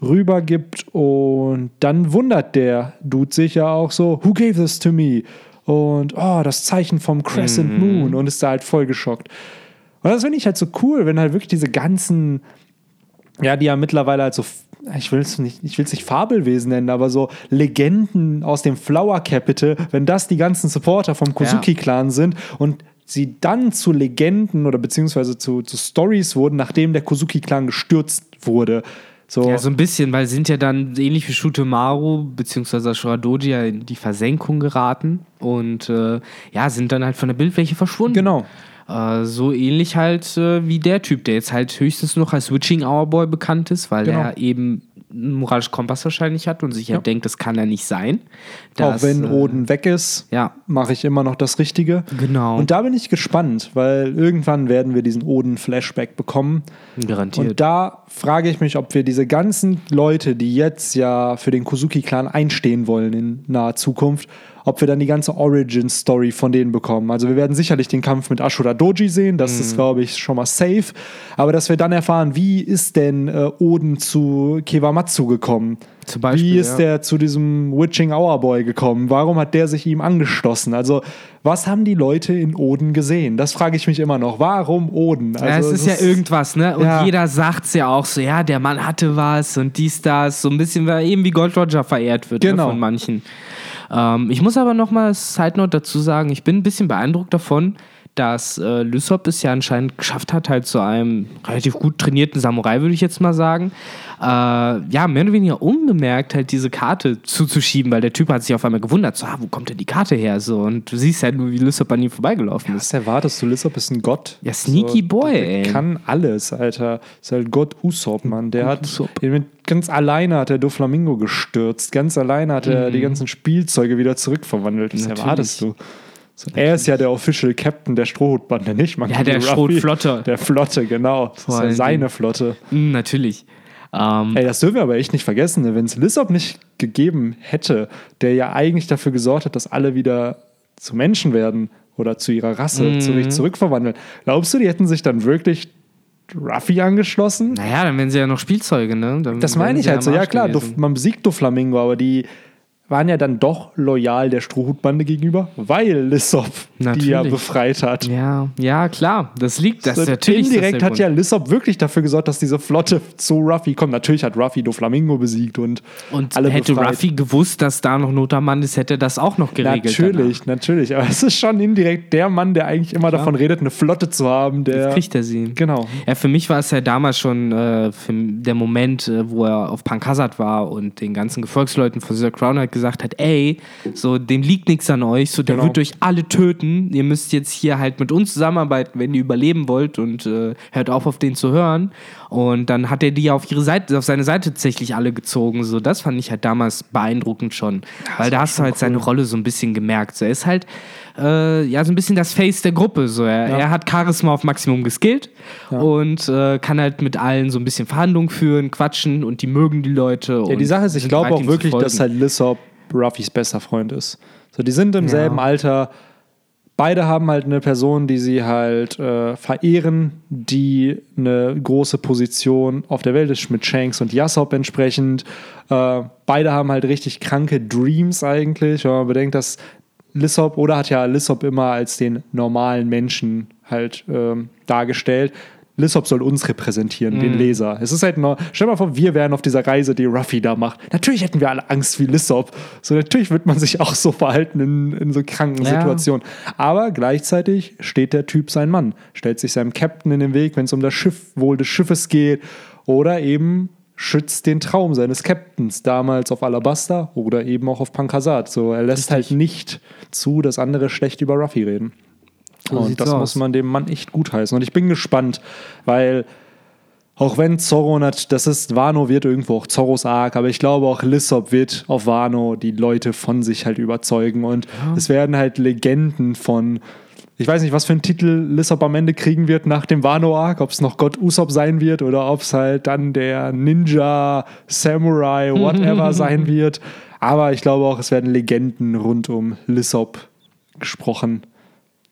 rübergibt. Und dann wundert der Dude sich ja auch so, who gave this to me? Und, oh, das Zeichen vom Crescent Moon. Und ist da halt voll geschockt. Und das finde ich halt so cool, wenn halt wirklich diese ganzen ja, die ja mittlerweile halt so, ich will es nicht, ich will es nicht Fabelwesen nennen, aber so Legenden aus dem Flower Capital, wenn das die ganzen Supporter vom Kozuki-Clan sind und sie dann zu Legenden oder beziehungsweise zu, zu Stories wurden, nachdem der Kozuki-Clan gestürzt wurde. So, Ja, so ein bisschen, weil sind ja dann ähnlich wie Shutemaru bzw. Shuradoji ja in die Versenkung geraten und äh, ja, sind dann halt von der Bildfläche verschwunden. genau. Äh, so ähnlich halt äh, wie der Typ, der jetzt halt höchstens noch als Witching Hour Boy bekannt ist, weil Genau. er eben einen moralischen Kompass wahrscheinlich hat und sich ja, Ja. denkt, das kann er nicht sein. Auch Das, wenn äh, Oden weg ist, Ja, mache ich immer noch das Richtige. genau. Und da bin ich gespannt, weil irgendwann werden wir diesen Oden-Flashback bekommen. garantiert. Und da frage ich mich, ob wir diese ganzen Leute, die jetzt ja für den Kozuki-Clan einstehen wollen in naher Zukunft, ob wir dann die ganze Origin-Story von denen bekommen. Also wir werden sicherlich den Kampf mit Ashura Doji sehen, das Mhm. ist, glaube ich, schon mal safe. Aber dass wir dann erfahren, wie ist denn äh, Oden zu Kewamatsu gekommen? Zum Beispiel, wie ist ja. der zu diesem Witching Hour Boy gekommen? Warum hat der sich ihm angeschlossen? Also, was haben die Leute in Oden gesehen? Das frage ich mich immer noch. Warum Oden? Also, ja, es ist ja irgendwas, ne? Und Ja. jeder sagt's ja auch so, ja, der Mann hatte was und dies, das, so ein bisschen weil eben wie Gold Roger verehrt wird Genau. ne, von manchen. Ähm, ich muss aber noch mal Side Note dazu sagen, ich bin ein bisschen beeindruckt davon, dass äh, Lysop es ja anscheinend geschafft hat, halt zu einem relativ gut trainierten Samurai, würde ich jetzt mal sagen, äh, ja, mehr oder weniger unbemerkt halt diese Karte zuzuschieben, weil der Typ hat sich auf einmal gewundert, so, ah, wo kommt denn die Karte her? So, und du siehst halt nur, wie Lysop an ihm vorbeigelaufen ist. Was erwartest du? Lissop ist ein Gott. Ja, sneaky boy, der ey. kann alles, Alter. Ist halt Gott Usopp, Mann. Der hat Usopp. mit, ganz alleine hat er Doflamingo gestürzt. Ganz alleine hat er die ganzen Spielzeuge wieder zurückverwandelt. Was Mhm. Natürlich. erwartest du? So, er ist ja der Official Captain der Strohhutbande, nicht Monkey Ja, der. Schrotflotte. Der Flotte, genau. Das ist ja seine. Flotte. Mm, natürlich. Ähm, Ey, das dürfen wir aber echt nicht vergessen. ne? Wenn es Lissop nicht gegeben hätte, der ja eigentlich dafür gesorgt hat, dass alle wieder zu Menschen werden oder zu ihrer Rasse Mhm. zurück, zurückverwandeln, glaubst du, die hätten sich dann wirklich Ruffy angeschlossen? naja, dann wären sie ja noch Spielzeuge, ne? Dann Das meine ich halt so. Ja, klar. Dof, man besiegt Doflamingo, aber die waren ja dann doch loyal der Strohhutbande gegenüber, weil Lissop die ja Natürlich. befreit hat. Ja, ja, klar. Das liegt, das So, natürlich. Indirekt hat ja. Lissop wirklich dafür gesorgt, dass diese Flotte zu Ruffy kommt. Natürlich hat Ruffy Doflamingo besiegt und, Und alle hätte befreit. Ruffy gewusst, dass da noch Not am Mann ist, hätte er das auch noch geregelt. Natürlich, natürlich. Aber es ist schon indirekt der Mann, der eigentlich immer davon redet, eine Flotte zu haben. Der danach. Kriegt er sie. Genau. Ja, für mich war es ja damals schon äh, der Moment, äh, wo er auf Pankasat war und den ganzen Gefolgsleuten von dieser Crown halt gesagt hat, ey, so dem liegt nichts an euch, so der Genau. wird euch alle töten. Ihr müsst jetzt hier halt mit uns zusammenarbeiten, wenn ihr überleben wollt und äh, hört auf, auf den zu hören. Und dann hat er die auf ihre Seite, auf seine Seite tatsächlich alle gezogen. So, das fand ich halt damals beeindruckend schon. Weil da hast du halt seine Rolle so ein bisschen gemerkt. So, er ist halt äh, ja so ein bisschen das Face der Gruppe. So, er, er hat Charisma auf Maximum geskillt und äh, kann halt mit allen so ein bisschen Verhandlungen führen, quatschen und die mögen die Leute. Ja, die Sache ist, ich glaube auch wirklich, dass halt Lissop Ruffys bester Freund ist. So, die sind im selben Alter. Beide haben halt eine Person, die sie halt äh, verehren, die eine große Position auf der Welt ist, mit Shanks und Yasop entsprechend. Äh, beide haben halt richtig kranke Dreams eigentlich, wenn man bedenkt, dass Lissop, oder hat ja Lissop immer als den normalen Menschen halt ähm, dargestellt. Lissop soll uns repräsentieren, den Leser. Es ist halt nur, stell dir mal vor, wir wären auf dieser Reise, die Ruffy da macht. Natürlich hätten wir alle Angst wie Lissop. So, natürlich wird man sich auch so verhalten in, in so kranken Ja. Situationen. Aber gleichzeitig steht der Typ sein Mann, stellt sich seinem Captain in den Weg, wenn es um das Schiff, Wohl des Schiffes geht. Oder eben schützt den Traum seines Captains, damals auf Alabasta oder eben auch auf Pankasat. So, er lässt halt nicht zu, dass andere schlecht über Ruffy reden. So und das aus. muss man dem Mann echt gutheißen. Und ich bin gespannt, weil auch wenn Zorro, nat- das ist, Wano wird irgendwo auch Zorros Arc, aber ich glaube auch Lissop wird auf Wano die Leute von sich halt überzeugen. Und es werden halt Legenden von, ich weiß nicht, was für einen Titel Lissop am Ende kriegen wird nach dem Wano Arc, ob es noch Gott Usopp sein wird oder ob es halt dann der Ninja, Samurai, <laughs> whatever sein wird. Aber ich glaube auch, es werden Legenden rund um Lissop gesprochen.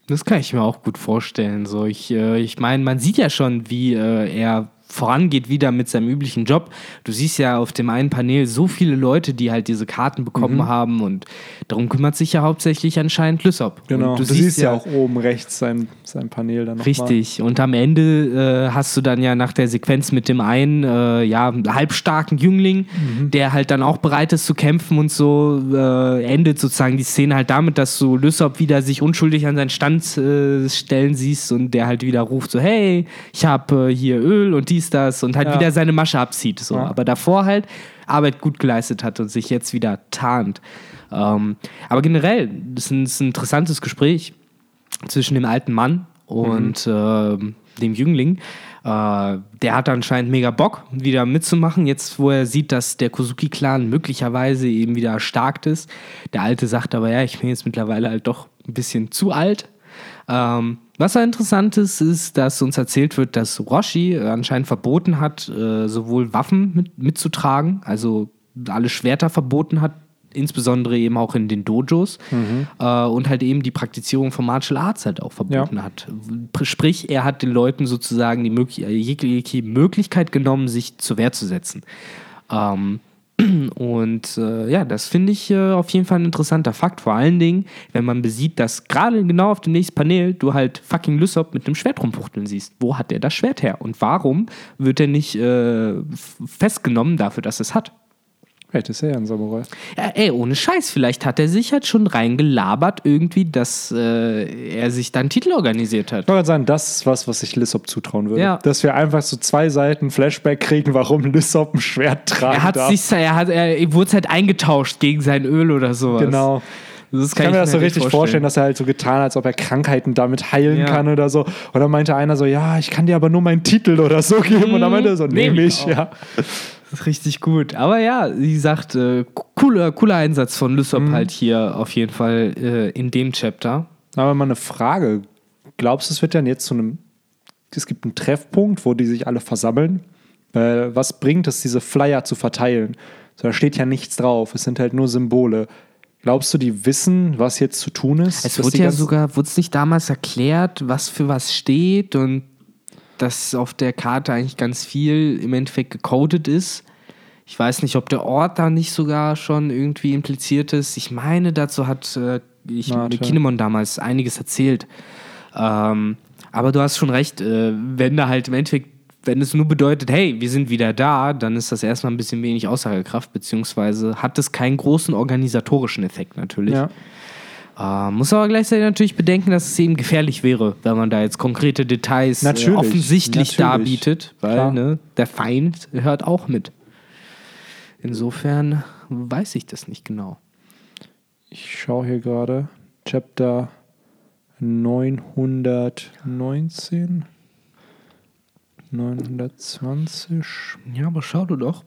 Das kann ich mir auch gut vorstellen. So, ich, äh, ich meine, man sieht ja schon, wie äh, er vorangeht wieder mit seinem üblichen Job. Du siehst ja auf dem einen Panel so viele Leute, die halt diese Karten bekommen Mhm. haben und darum kümmert sich ja hauptsächlich anscheinend Lysop. Genau. Und Du, siehst ja auch oben rechts sein, sein Panel dann Richtig. Und am Ende äh, hast du dann ja nach der Sequenz mit dem einen, äh, ja, halbstarken Jüngling, Mhm. der halt dann auch bereit ist zu kämpfen und so, äh, endet sozusagen die Szene halt damit, dass du Lysop wieder sich unschuldig an seinen Stand äh, stellen siehst und der halt wieder ruft so, hey, ich habe äh, hier Öl und dies, das und halt Ja. wieder seine Masche abzieht. So. Ja. Aber davor halt Arbeit gut geleistet hat und sich jetzt wieder tarnt. Ähm, aber generell, das ist ein, das ist ein interessantes Gespräch zwischen dem alten Mann und ähm, dem Jüngling. Äh, der hat anscheinend mega Bock, wieder mitzumachen, jetzt wo er sieht, dass der Kozuki-Clan möglicherweise eben wieder erstarkt ist. Der Alte sagt aber, ja, ich bin jetzt mittlerweile halt doch ein bisschen zu alt. Ähm, was ja interessant ist, ist, dass uns erzählt wird, dass Roshi äh, anscheinend verboten hat, äh, sowohl Waffen mit, mitzutragen, also alle Schwerter verboten hat, insbesondere eben auch in den Dojos äh, und halt eben die Praktizierung von Martial Arts halt auch verboten hat. Sprich, er hat den Leuten sozusagen die möglich jegliche Möglichkeit genommen, sich zur Wehr zu setzen. Ähm, und äh, ja, das finde ich äh, auf jeden Fall ein interessanter Fakt. Vor allen Dingen, wenn man besieht, dass gerade genau auf dem nächsten Panel du halt fucking Lysop mit einem Schwert rumfuchteln siehst. Wo hat er das Schwert her? Und warum wird er nicht äh, festgenommen dafür, dass es hat? Vielleicht ist er ja ein Samurai. Ja, ey, ohne Scheiß, vielleicht hat er sich halt schon reingelabert irgendwie, dass äh, er sich dann Titel organisiert hat. Ich wollte sagen, das ist was, was ich Lissop zutrauen würde. Ja. Dass wir einfach so zwei Seiten Flashback kriegen, warum Lissop ein Schwert tragen Er hat darf. sich, er hat, er wurde halt eingetauscht gegen sein Öl oder sowas. genau. Das Ich kann mir das so richtig vorstellen. dass er halt so getan hat, als ob er Krankheiten damit heilen Ja. kann oder so. Und dann meinte einer so, ja, ich kann dir aber nur meinen Titel oder so geben. Und dann meinte er so, nehm nehme ich ja. Richtig gut. Aber ja, wie gesagt, äh, cooler, cooler Einsatz von Lysop Mhm. halt hier auf jeden Fall äh, in dem Chapter. Aber mal eine Frage. Glaubst du, es wird dann jetzt zu einem, es gibt einen Treffpunkt, wo die sich alle versammeln? Äh, was bringt es, diese Flyer zu verteilen? So, da steht ja nichts drauf. Es sind halt nur Symbole. Glaubst du, die wissen, was jetzt zu tun ist? Es wurde ja sogar, wurde es nicht damals erklärt, was für was steht und dass auf der Karte eigentlich ganz viel im Endeffekt gecodet ist. Ich weiß nicht, ob der Ort da nicht sogar schon irgendwie impliziert ist. Ich meine, dazu hat äh, ich. Kinemon damals einiges erzählt. Ähm, aber du hast schon recht, äh, wenn da halt im Endeffekt, wenn es nur bedeutet, hey, wir sind wieder da, dann ist das erstmal ein bisschen wenig Aussagekraft, beziehungsweise hat es keinen großen organisatorischen Effekt natürlich. Ja. Äh, muss aber gleichzeitig natürlich bedenken, dass es eben gefährlich wäre, wenn man da jetzt konkrete Details äh, offensichtlich natürlich. darbietet, weil ne, der Feind hört auch mit. Insofern weiß ich das nicht genau. Ich schaue hier gerade. Chapter 919. 920. Ja, aber schau du doch.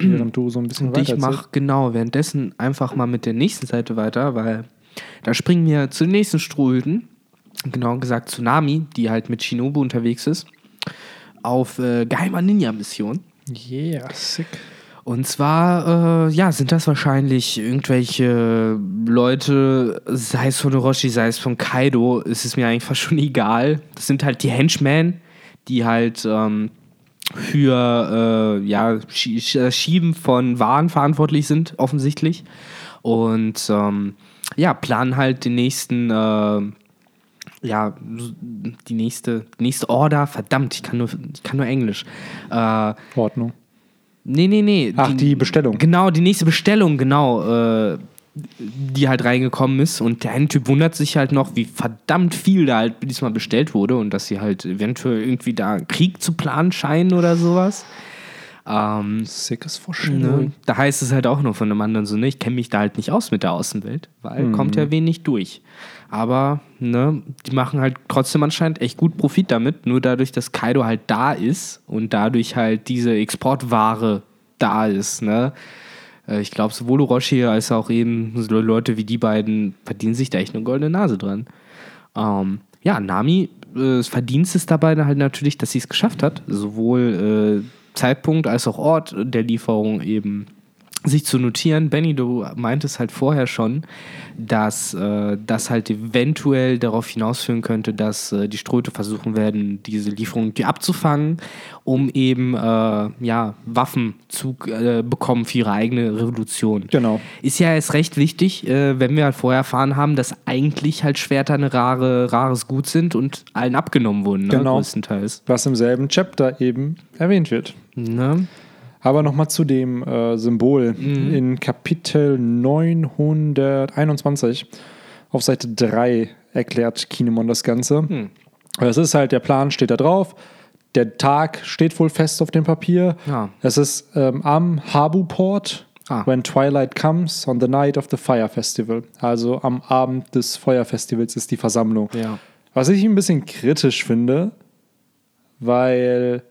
Während du so ein bisschen Und ich mache genau währenddessen einfach mal mit der nächsten Seite weiter, weil da springen wir zu den nächsten Strohhüten. Genau gesagt Tsunami, die halt mit Shinobu unterwegs ist. Auf äh, geheimer Ninja-Mission. Yeah, sick. Und zwar, äh, ja, sind das wahrscheinlich irgendwelche Leute, sei es von Orochi, sei es von Kaido, ist es mir eigentlich fast schon <laughs> egal. Das sind halt die Henchmen, die halt ähm, für äh, ja, Schieben von Waren verantwortlich sind, offensichtlich. Und ähm, ja, planen halt den nächsten, äh, ja, die nächste, die nächste Order. Verdammt, ich kann nur, ich kann nur Englisch. Äh, Ordnung. Nee, nee, nee. Ach, die Bestellung. Genau, die nächste Bestellung, genau, äh, die halt reingekommen ist. Und der eine Typ wundert sich halt noch, wie verdammt viel da halt diesmal bestellt wurde und dass sie halt eventuell irgendwie da Krieg zu planen scheinen oder sowas. Ähm, Sickes ne? Vorstellung. Da heißt es halt auch nur von einem anderen so, ne, ich kenne mich da halt nicht aus mit der Außenwelt, weil kommt ja wenig durch. Aber, ne, die machen halt trotzdem anscheinend echt gut Profit damit, nur dadurch, dass Kaido halt da ist und dadurch halt diese Exportware da ist, ne. Äh, Ich glaube, sowohl Orochi als auch eben so Leute wie die beiden verdienen sich da echt eine goldene Nase dran. Ähm, ja, Nami, äh, das Verdienst ist dabei halt natürlich, dass sie es geschafft hat, sowohl äh, Zeitpunkt als auch Ort der Lieferung eben sich zu notieren. Benny, du meintest halt vorher schon, dass äh, das halt eventuell darauf hinausführen könnte, dass äh, die Ströte versuchen werden, diese Lieferung irgendwie abzufangen, um eben äh, ja, Waffen zu äh, bekommen für ihre eigene Revolution. Genau. Ist ja erst recht wichtig, äh, wenn wir halt vorher erfahren haben, dass eigentlich halt Schwerter eine rare, rares Gut sind und allen abgenommen wurden, ne? Genau. größtenteils. Was im selben Chapter eben erwähnt wird. Ne? Aber nochmal zu dem äh, Symbol. Mhm. In Kapitel 921 auf Seite 3 erklärt Kinemon das Ganze. Hm. Es ist halt, der Plan steht da drauf. Der Tag steht wohl fest auf dem Papier. Ja. Es ist ähm, am Habu-Port, Ah. when twilight comes, on the night of the Fire Festival. Also am Abend des Feuerfestivals ist die Versammlung. Ja. Was ich ein bisschen kritisch finde, weil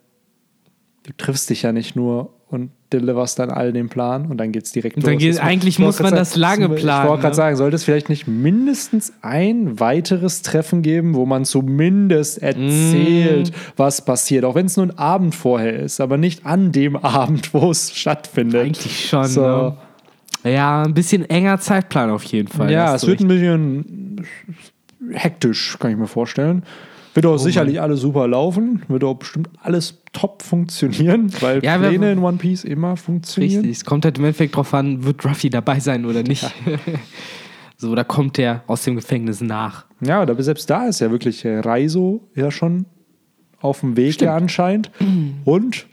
du triffst dich ja nicht nur und deliverst dann all den Plan und dann geht's direkt Und dann los. geht- eigentlich ich muss man das lange Ich planen, wollte gerade ne? sagen, sollte es vielleicht nicht mindestens ein weiteres Treffen geben, wo man zumindest erzählt, Mm. was passiert, auch wenn es nur ein Abend vorher ist, aber nicht an dem <laughs> Abend, wo es stattfindet. Eigentlich schon. So. Ne? Ja, ein bisschen enger Zeitplan auf jeden Fall. Ja, es wird recht. ein bisschen hektisch, kann ich mir vorstellen. Wird Oh auch sicherlich alles super laufen, wird auch bestimmt alles top funktionieren, weil Ja, wir- Pläne in One Piece immer funktionieren. Richtig. Es kommt halt im Endeffekt drauf an, wird Ruffy dabei sein oder nicht. <laughs> so, oder kommt der aus dem Gefängnis nach? Ja, aber selbst da ist ja wirklich äh, Reiso ja schon auf dem Weg ja anscheinend. <clears throat> Und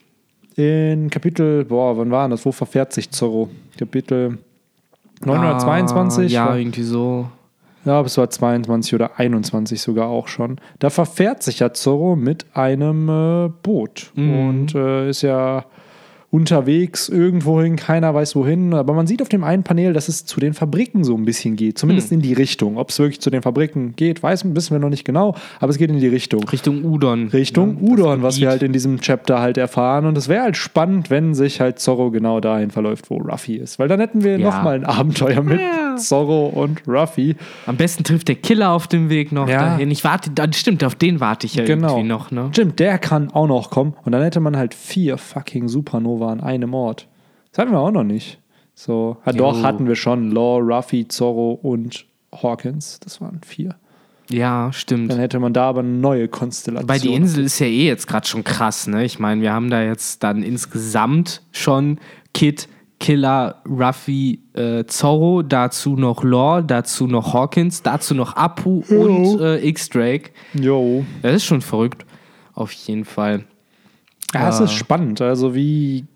in Kapitel, boah, wann war das? Wo verfährt sich Zorro? Kapitel 922? Ah, ja, irgendwie so. Ja, aber es war 22 oder 21 sogar auch schon. Da verfährt sich ja Zorro mit einem äh, Boot und äh, ist ja unterwegs irgendwohin, keiner weiß wohin. Aber man sieht auf dem einen Panel, dass es zu den Fabriken so ein bisschen geht, zumindest in die Richtung. Ob es wirklich zu den Fabriken geht, weiß, wissen wir noch nicht genau, aber es geht in die Richtung. Richtung Udon. Richtung Ja, Udon, was wir halt in diesem Chapter halt erfahren. Und es wäre halt spannend, wenn sich halt Zorro genau dahin verläuft, wo Ruffy ist. Weil dann hätten wir Ja. nochmal ein Abenteuer mit Ja. Zorro und Ruffy. Am besten trifft der Killer auf dem Weg noch Ja. dahin. Ich warte, stimmt, auf den warte ich ja Genau. irgendwie noch, ne? Stimmt, der kann auch noch kommen. Und dann hätte man halt vier fucking Supernova an einem Ort. Das hatten wir auch noch nicht. So, ja, doch, Jo. hatten wir schon. Law, Ruffy, Zorro und Hawkins. Das waren vier. Ja, stimmt. Dann hätte man da aber eine neue Konstellation. Weil die Insel ist ja eh jetzt gerade schon krass, ne? Ich meine, wir haben da jetzt dann insgesamt schon Kid, Killer, Ruffy, äh, Zorro, dazu noch Law, dazu noch Hawkins, dazu noch Apu und äh, X-Drake. Jo. Das ist schon verrückt. Auf jeden Fall. Ja, es ist spannend. Also wie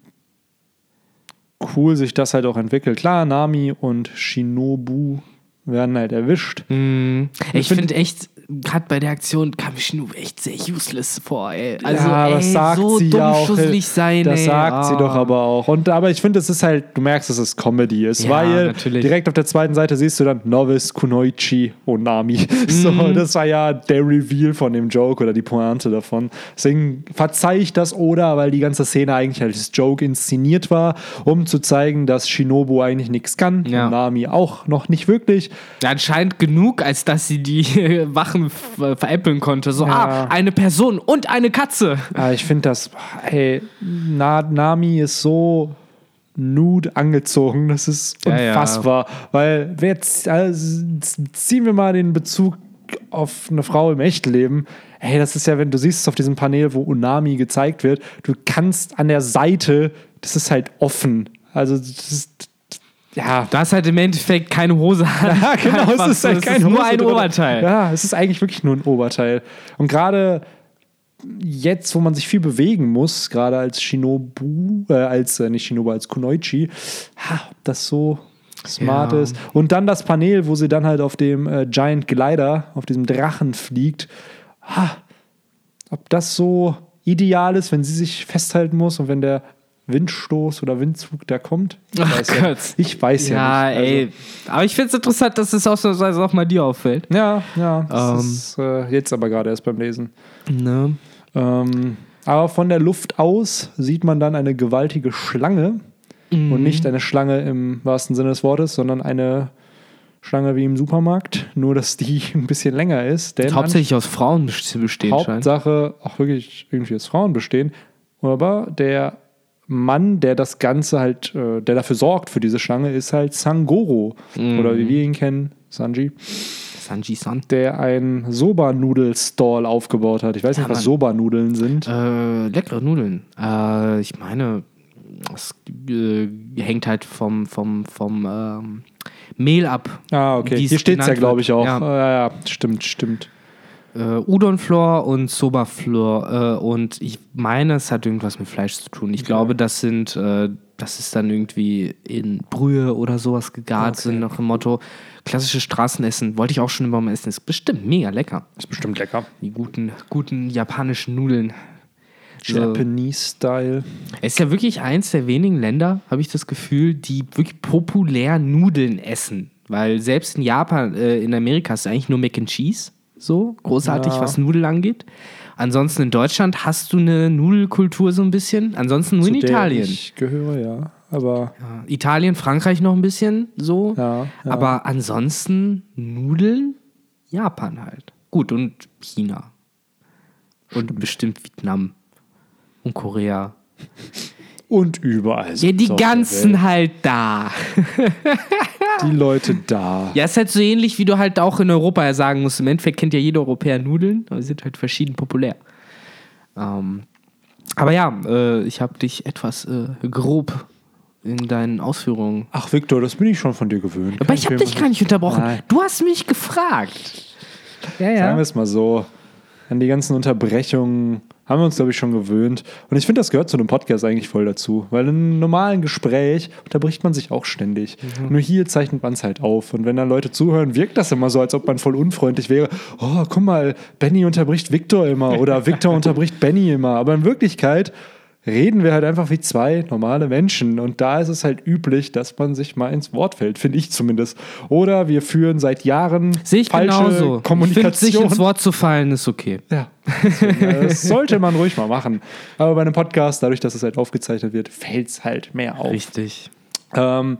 cool sich das halt auch entwickelt. Klar, Nami und Shinobu werden halt erwischt. Hm. Ich find- finde echt, gerade bei der Aktion kam ich nur echt sehr useless vor, ey. Also, ja, ey, sagt so sie dumm ja auch. sein, das ey. sagt sie Ah. doch aber auch. Und aber ich finde, es ist halt, du merkst, dass es Comedy ist, Ja, weil natürlich. direkt auf der zweiten Seite siehst du dann Novice, Kunoichi und Nami. <laughs> So, Mhm. das war ja der Reveal von dem Joke oder die Pointe davon. Deswegen verzeih ich das oder, weil die ganze Szene eigentlich als Joke inszeniert war, um zu zeigen, dass Shinobu eigentlich nichts kann Ja. und Nami auch noch nicht wirklich. Ja, anscheinend genug, als dass sie die <laughs> Wachen f- äh, veräppeln konnte. So, Ja. ah, eine Person und eine Katze. Aber ich finde das, ey, Na, Nami ist so nude angezogen, das ist Ja, ja. unfassbar. Weil, wer jetzt, also, ziehen wir mal den Bezug auf eine Frau im Echtleben. Hey, das ist ja, wenn du siehst es auf diesem Panel, wo Unami gezeigt wird, du kannst an der Seite, das ist halt offen. Also, das ist, ja. Du hast halt im Endeffekt keine Hose an. <laughs> Ja, genau, es ist so, halt es kein ist nur Hose ein drunter. Oberteil. Ja, es ist eigentlich wirklich nur ein Oberteil. Und gerade jetzt, wo man sich viel bewegen muss, gerade als Shinobu, äh, als, äh, nicht Shinobu, als Kunoichi, ha, ob das so smart Ja. ist. Und dann das Panel, wo sie dann halt auf dem äh, Giant Glider, auf diesem Drachen fliegt. Ha, ob das so ideal ist, wenn sie sich festhalten muss und wenn der Windstoß oder Windzug da kommt. Ich Ach weiß ja, Gott. ich weiß ja, Ja, nicht. Also- ey. Aber ich finde es interessant, dass es ausnahmsweise auch mal dir auffällt. Ja, ja. Das Ähm. ist äh, jetzt aber gerade erst beim Lesen. Ne? Ähm, aber von der Luft aus sieht man dann eine gewaltige Schlange. Mhm. Und nicht eine Schlange im wahrsten Sinne des Wortes, sondern eine Schlange wie im Supermarkt. Nur, dass die <laughs> ein bisschen länger ist. Denn Hauptsächlich aus Frauen best- bestehen scheint. Hauptsache auch wirklich irgendwie aus Frauen bestehen. Aber der Mann, der das Ganze halt, äh, der dafür sorgt für diese Schlange, ist halt Sangoro. Mhm. Oder wie wir ihn kennen, Sanji. Sanji-san. der ein Soba-Nudel-Stall aufgebaut hat. Ich weiß nicht, Ja, was Mann. Soba-Nudeln sind. Äh, leckere Nudeln. Äh, ich meine, es äh, hängt halt vom, vom, vom ähm, Mehl ab. ah, okay. Hier steht es ja, glaube ich, auch. Ja. ja, stimmt, stimmt. Äh, Udon-Flor und Soba-Flor. Äh, und ich meine, es hat irgendwas mit Fleisch zu tun. Ich glaube, das sind, äh, das ist dann irgendwie in Brühe oder sowas gegart Okay. sind, nach dem Motto klassisches Straßenessen. Wollte ich auch schon immer mal essen. Ist bestimmt mega lecker. Ist bestimmt lecker. Die guten, guten japanischen Nudeln. Japanese-Style. Es ist ja wirklich eins der wenigen Länder, habe ich das Gefühl, die wirklich populär Nudeln essen. Weil selbst in Japan, äh, in Amerika ist eigentlich nur Mac and Cheese so großartig, Ja. was Nudeln angeht. Ansonsten in Deutschland hast du eine Nudelkultur so ein bisschen. Ansonsten nur in Italien. Ich gehöre, ja. Aber Ja, Italien, Frankreich noch ein bisschen so. ja. Aber ansonsten Nudeln, Japan halt. Gut, und China. Und bestimmt Vietnam. Und Korea. und überall. Ja, die ganzen halt da. <laughs> Die Leute da. Ja, ist halt so ähnlich, wie du halt auch in Europa ja sagen musst. Im Endeffekt kennt ja jeder Europäer Nudeln, aber sie sind halt verschieden populär. Ähm, aber ja, äh, ich habe dich etwas äh, grob in deinen Ausführungen. Ach, Victor, das bin ich schon von dir gewöhnt. Aber ich habe dich gar nicht unterbrochen. Nein. Du hast mich gefragt. Ja, Sagen wir ja. es mal so. An die ganzen Unterbrechungen haben wir uns, glaube ich, schon gewöhnt. Und ich finde, das gehört zu einem Podcast eigentlich voll dazu. Weil in einem normalen Gespräch unterbricht man sich auch ständig. Mhm. Nur hier zeichnet man es halt auf. Und wenn dann Leute zuhören, wirkt das immer so, als ob man voll unfreundlich wäre. Oh, guck mal, Benny unterbricht Victor immer. Oder Victor <laughs> unterbricht Benny immer. Aber in Wirklichkeit reden wir halt einfach wie zwei normale Menschen. Und da ist es halt üblich, dass man sich mal ins Wort fällt, finde ich zumindest. Oder wir führen seit Jahren Sehe ich falsche genauso. Ich find, Kommunikation. sich ins Wort zu fallen, ist okay. Ja, äh, das sollte man ruhig mal machen. Aber bei einem Podcast, dadurch, dass es halt aufgezeichnet wird, fällt es halt mehr auf. Richtig. Ähm,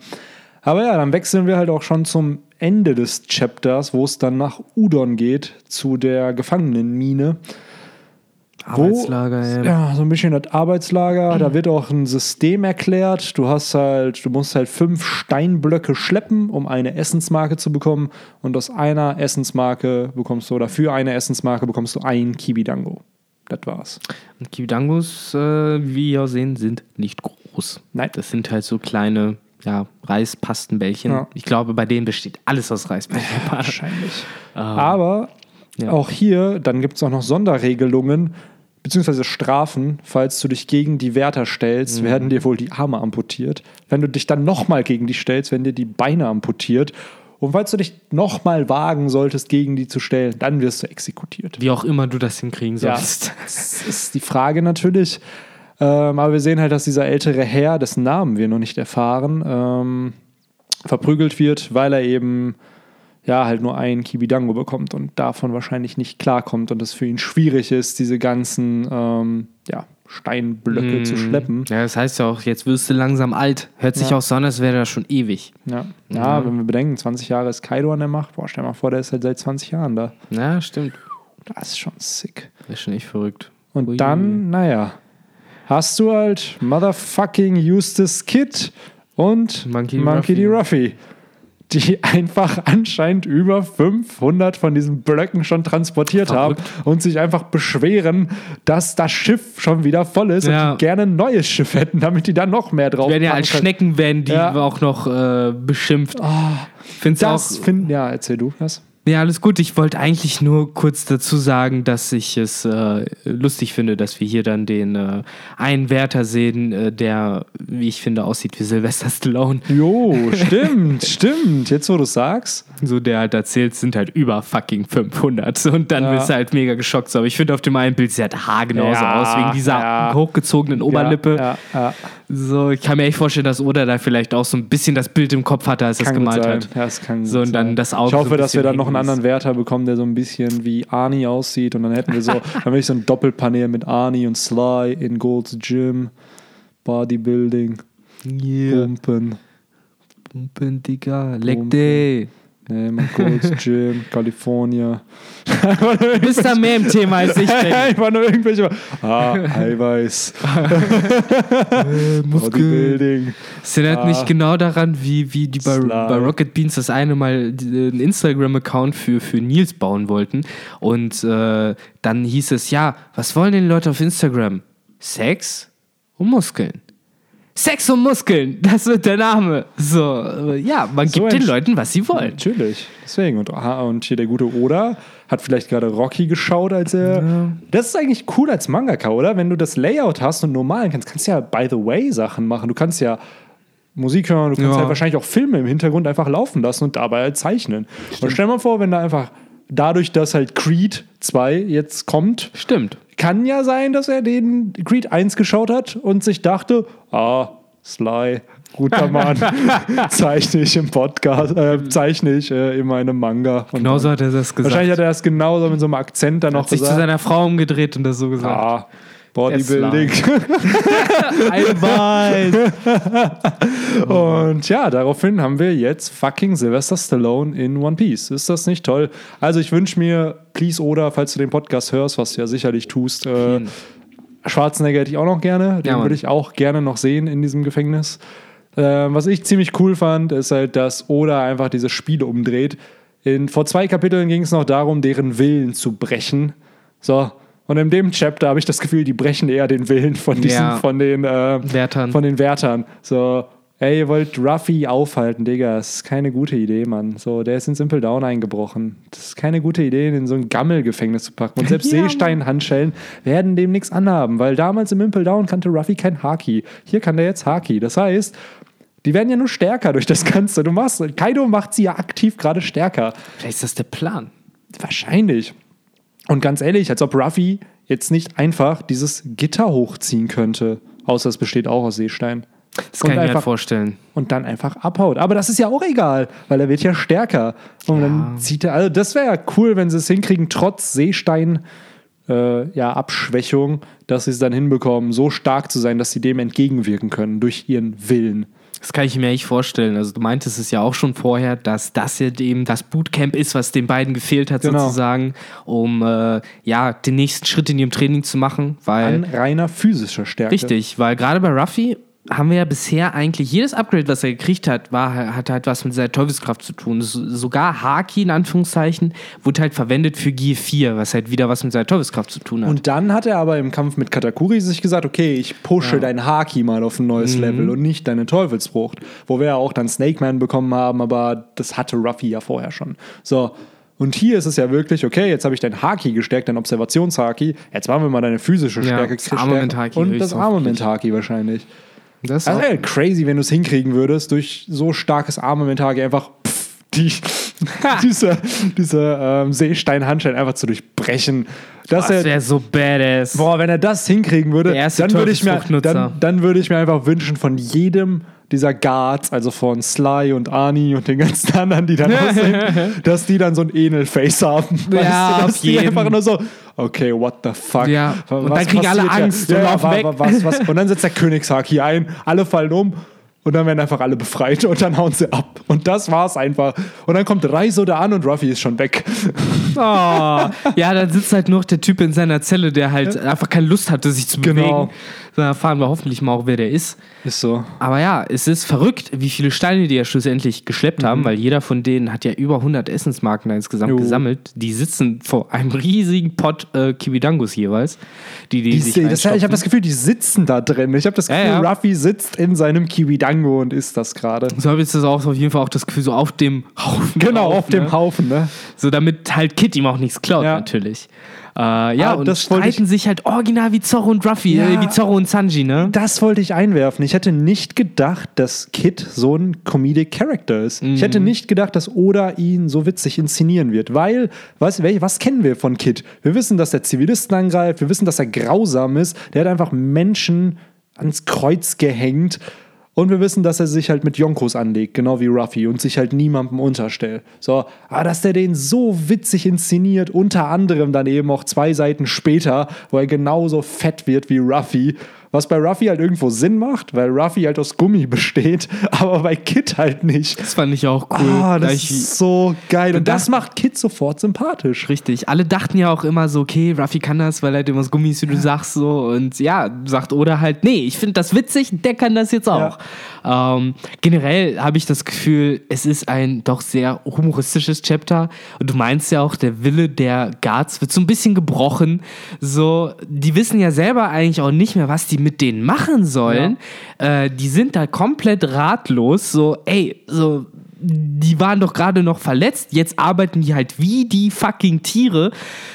aber ja, dann wechseln wir halt auch schon zum Ende des Chapters, wo es dann nach Udon geht, zu der Gefangenenmine. Arbeitslager, ey. Ja, so ein bisschen das Arbeitslager. Da wird auch ein System erklärt. Du hast halt, du musst halt fünf Steinblöcke schleppen, um eine Essensmarke zu bekommen. Und aus einer Essensmarke bekommst du, oder für eine Essensmarke bekommst du ein Kibidango. Das war's. Und Kibidangos, äh, wie wir sehen, sind nicht groß. Nein. Das sind halt so kleine ja, Reispastenbällchen. Ja. Ich glaube, bei denen besteht alles aus Reisbällchen. Wahrscheinlich. <laughs> Aber Ja. auch hier, dann gibt es auch noch Sonderregelungen, beziehungsweise Strafen, falls du dich gegen die Wärter stellst, werden dir wohl die Arme amputiert. Wenn du dich dann nochmal gegen die stellst, werden dir die Beine amputiert. Und falls du dich nochmal wagen solltest, gegen die zu stellen, dann wirst du exekutiert. Wie auch immer du das hinkriegen Ja, sollst. <laughs> das ist die Frage natürlich. Ähm, aber wir sehen halt, dass dieser ältere Herr, dessen Namen wir noch nicht erfahren, ähm, verprügelt wird, weil er eben ja halt nur einen Kibidango bekommt und davon wahrscheinlich nicht klarkommt und es für ihn schwierig ist, diese ganzen ähm, ja, Steinblöcke zu schleppen. Ja, das heißt ja auch, jetzt wirst du langsam alt. Hört sich Ja. auch so an, als wäre das schon ewig. Ja. Ja, wenn wir bedenken, 20 Jahre ist Kaido an der Macht. Boah, stell mal vor, der ist halt seit 20 Jahren da. Ja, stimmt. Das ist schon sick. Das ist schon echt verrückt. Und Ui. dann, naja, hast du halt Motherfucking Eustace Kid und Monkey Monkey, D. D. Ruffy, die einfach anscheinend über 500 von diesen Blöcken schon transportiert Verrückt. haben und sich einfach beschweren, dass das Schiff schon wieder voll ist Ja. und die gerne ein neues Schiff hätten, damit die da noch mehr drauf werden ja als können. Schnecken werden die Ja. auch noch äh, beschimpft. Find's Das auch. finden, ja, erzähl du das. Ja, alles gut. Ich wollte eigentlich nur kurz dazu sagen, dass ich es äh, lustig finde, dass wir hier dann den äh, einen Wärter sehen, äh, der, wie ich finde, aussieht wie Sylvester Stallone. Jo, <laughs> stimmt, stimmt. Jetzt, wo du sagst. So, der halt erzählt, sind halt über fucking 500. Und dann Ja. bist du halt mega geschockt. So, aber ich finde, auf dem einen Bild sieht er haargenauso Ja, aus, wegen dieser ja. hochgezogenen Oberlippe. Ja, ja. So, ich kann mir echt vorstellen, dass Oda da vielleicht auch so ein bisschen das Bild im Kopf hatte, als er es gemalt sein. hat. Ja, das kann So, und dann sein. das Auge Ich hoffe, so dass wir dann noch einen anderen Wärter bekommen, der so ein bisschen wie Arnie aussieht. Und dann hätten wir so, <laughs> dann würde ich so ein Doppelpanel mit Arnie und Sly in Gold's Gym, Bodybuilding, Yeah. Pumpen. Pumpen, Digga. Leg day. Nee, mal Gold's <laughs> Gym, California. Du bist da mehr im Thema als ich <laughs> bin. Einfach nur irgendwelche. Ah, Eiweiß. <laughs> Bodybuilding. Es erinnert Ah. mich genau daran, wie, wie die bei, bei Rocket Beans das eine Mal einen Instagram-Account für, für Nils bauen wollten. Und äh, dann hieß es, ja, was wollen denn die Leute auf Instagram? Sex und Muskeln. Sex und Muskeln, das wird der Name. So, ja, man So gibt den Leuten, was sie wollen. Natürlich. Deswegen. Und, aha, und hier der gute Oda hat vielleicht gerade Rocky geschaut, als er. Das ist eigentlich cool als Mangaka, oder? Wenn du das Layout hast und normal kannst, kannst du ja by the way Sachen machen. Du kannst ja Musik hören, du kannst Ja. halt wahrscheinlich auch Filme im Hintergrund einfach laufen lassen und dabei halt zeichnen. Und stell mal vor, wenn da einfach dadurch, dass halt Creed 2 jetzt kommt, Stimmt. Kann ja sein, dass er den Creed 1 geschaut hat und sich dachte, ah, Sly, guter <laughs> Mann, zeichne ich im Podcast, äh, zeichne ich äh, in meinem Manga. Und Genauso hat er das gesagt. Wahrscheinlich hat er das genauso mit so einem Akzent dann noch hat sich zu gesagt. seiner Frau umgedreht und das so gesagt. Ah, Bodybuilding. <laughs> Eiweiß. <laughs> Und ja, daraufhin haben wir jetzt fucking Sylvester Stallone in One Piece. Ist das nicht toll? Also ich wünsche mir, please Oda, falls du den Podcast hörst, was du ja sicherlich tust, äh, Schwarzenegger hätte ich auch noch gerne. Den Ja, würde ich auch gerne noch sehen in diesem Gefängnis. Äh, was ich ziemlich cool fand, ist halt, dass Oda einfach diese Spiele umdreht. In, vor zwei Kapiteln ging es noch darum, deren Willen zu brechen. So. Und in dem Chapter habe ich das Gefühl, die brechen eher den Willen von diesen, Ja. von den äh, Wärtern. Von den Wärtern. So, ey, ihr wollt Ruffy aufhalten, Digga. Das ist keine gute Idee, Mann. So, der ist in Simple Down eingebrochen. Das ist keine gute Idee, ihn in so ein Gammelgefängnis zu packen. Und selbst Ja. Seestein-Handschellen werden dem nichts anhaben, weil damals im Impel Down kannte Ruffy kein Haki. Hier kann der jetzt Haki. Das heißt, die werden ja nur stärker durch das Ganze. Du machst, Kaido macht sie ja aktiv gerade stärker. Vielleicht ist das der Plan. Wahrscheinlich. Und ganz ehrlich, als ob Ruffy jetzt nicht einfach dieses Gitter hochziehen könnte. Außer es besteht auch aus Seestein. Das kann ich mir halt vorstellen. und dann einfach abhaut. Aber das ist ja auch egal, weil er wird ja stärker. Und dann zieht er, also das wäre ja cool, wenn sie es hinkriegen, trotz Seestein, äh, ja, Abschwächung, dass sie es dann hinbekommen, so stark zu sein, dass sie dem entgegenwirken können durch ihren Willen. Das kann ich mir echt vorstellen. Also du meintest es ja auch schon vorher, dass das jetzt eben das Bootcamp ist, was den beiden gefehlt hat Genau. sozusagen, um äh, ja den nächsten Schritt in ihrem Training zu machen, weil An reiner physischer Stärke. richtig, weil gerade bei Ruffy haben wir ja bisher eigentlich jedes Upgrade, was er gekriegt hat, war, hat halt was mit seiner Teufelskraft zu tun. So, sogar Haki in Anführungszeichen wurde halt verwendet für Gear 4, was halt wieder was mit seiner Teufelskraft zu tun hat. Und dann hat er aber im Kampf mit Katakuri sich gesagt, okay, ich pushe Ja. dein Haki mal auf ein neues Mhm. Level und nicht deine Teufelsfrucht. Wo wir ja auch dann Snake Man bekommen haben, aber das hatte Ruffy ja vorher schon. So. Und hier ist es ja wirklich, okay, jetzt habe ich dein Haki gestärkt, dein Observationshaki. Jetzt machen wir mal deine physische Ja, Stärke das Armament-Haki Und das. Armament-Haki wahrscheinlich. Das Das wäre crazy, wenn du es hinkriegen würdest, durch so starkes Armament-Haki einfach pff, die, diese, <laughs> diese ähm, Seesteinhandschein einfach zu durchbrechen. Das wäre so badass. Boah, wenn er das hinkriegen würde, dann würde ich, mir, dann, dann würde ich mir einfach wünschen von jedem dieser Guards, also von Sly und Arnie und den ganzen anderen, die dann <laughs> aussehen, dass die dann so ein Enel-Face haben. Ja, dass auf die jeden. einfach nur so, okay, what the fuck. Ja, Was und dann kriegen alle hier? Angst ja, und laufen weg. wa- Was, was, und dann setzt der Königshaki ein, alle fallen um und dann werden einfach alle befreit und dann hauen sie ab. Und das war's einfach. Und dann kommt Reiso da an und Ruffy ist schon weg. Oh. Ja, dann sitzt halt nur noch der Typ in seiner Zelle, der halt einfach keine Lust hatte, sich zu bewegen. Genau. Da erfahren wir hoffentlich mal auch, wer der ist. Ist so. Aber ja, es ist verrückt, wie viele Steine die ja schlussendlich geschleppt haben, weil jeder von denen hat ja über 100 Essensmarken insgesamt Jo. gesammelt. Die sitzen vor einem riesigen Pot äh, Kiwidangos jeweils. Die, die, Die, sich das, ich habe das Gefühl, die sitzen da drin. Ich habe das Gefühl, Ja, ja. Ruffy sitzt in seinem Kiwidango und isst das gerade. so habe ich das auch auf jeden Fall auch das Gefühl, so auf dem Haufen. Genau, drauf, auf dem ne? Haufen, ne? So damit halt Kid ihm auch nichts klaut, Ja. natürlich. Äh, ja, Ah, und das streiten sich halt original wie Zorro und Ruffy, Ja. äh, wie Zorro und Sanji, ne? Das wollte ich einwerfen. Ich hätte nicht gedacht, dass Kid so ein Comedic Character ist. Ich Mhm. hätte nicht gedacht, dass Oda ihn so witzig inszenieren wird, weil, was, was kennen wir von Kid? Wir wissen, dass er Zivilisten angreift, wir wissen, dass er grausam ist, der hat einfach Menschen ans Kreuz gehängt. Und wir wissen, dass er sich halt mit Yonkos anlegt, genau wie Ruffy, und sich halt niemandem unterstellt. So, aber dass der den so witzig inszeniert, unter anderem dann eben auch zwei Seiten später, wo er genauso fett wird wie Ruffy, was bei Ruffy halt irgendwo Sinn macht, weil Ruffy halt aus Gummi besteht, <laughs> aber bei Kid halt nicht. Das fand ich auch cool. Ah, das Gleich ist so geil. Und das macht Kid sofort sympathisch. Richtig. Alle dachten ja auch immer so, okay, Ruffy kann das, weil er halt immer das Gummi ist, wie du sagst, so. Und ja, sagt Oda halt, nee, ich finde das witzig, der kann das jetzt auch. Ähm, generell habe ich das Gefühl, es ist ein doch sehr humoristisches Chapter. Und du meinst ja auch, der Wille der Guards wird so ein bisschen gebrochen. So, die wissen ja selber eigentlich auch nicht mehr, was die mit denen machen sollen. Äh, die sind da komplett ratlos. So, ey, so, die waren doch gerade noch verletzt, jetzt arbeiten die halt wie die fucking Tiere.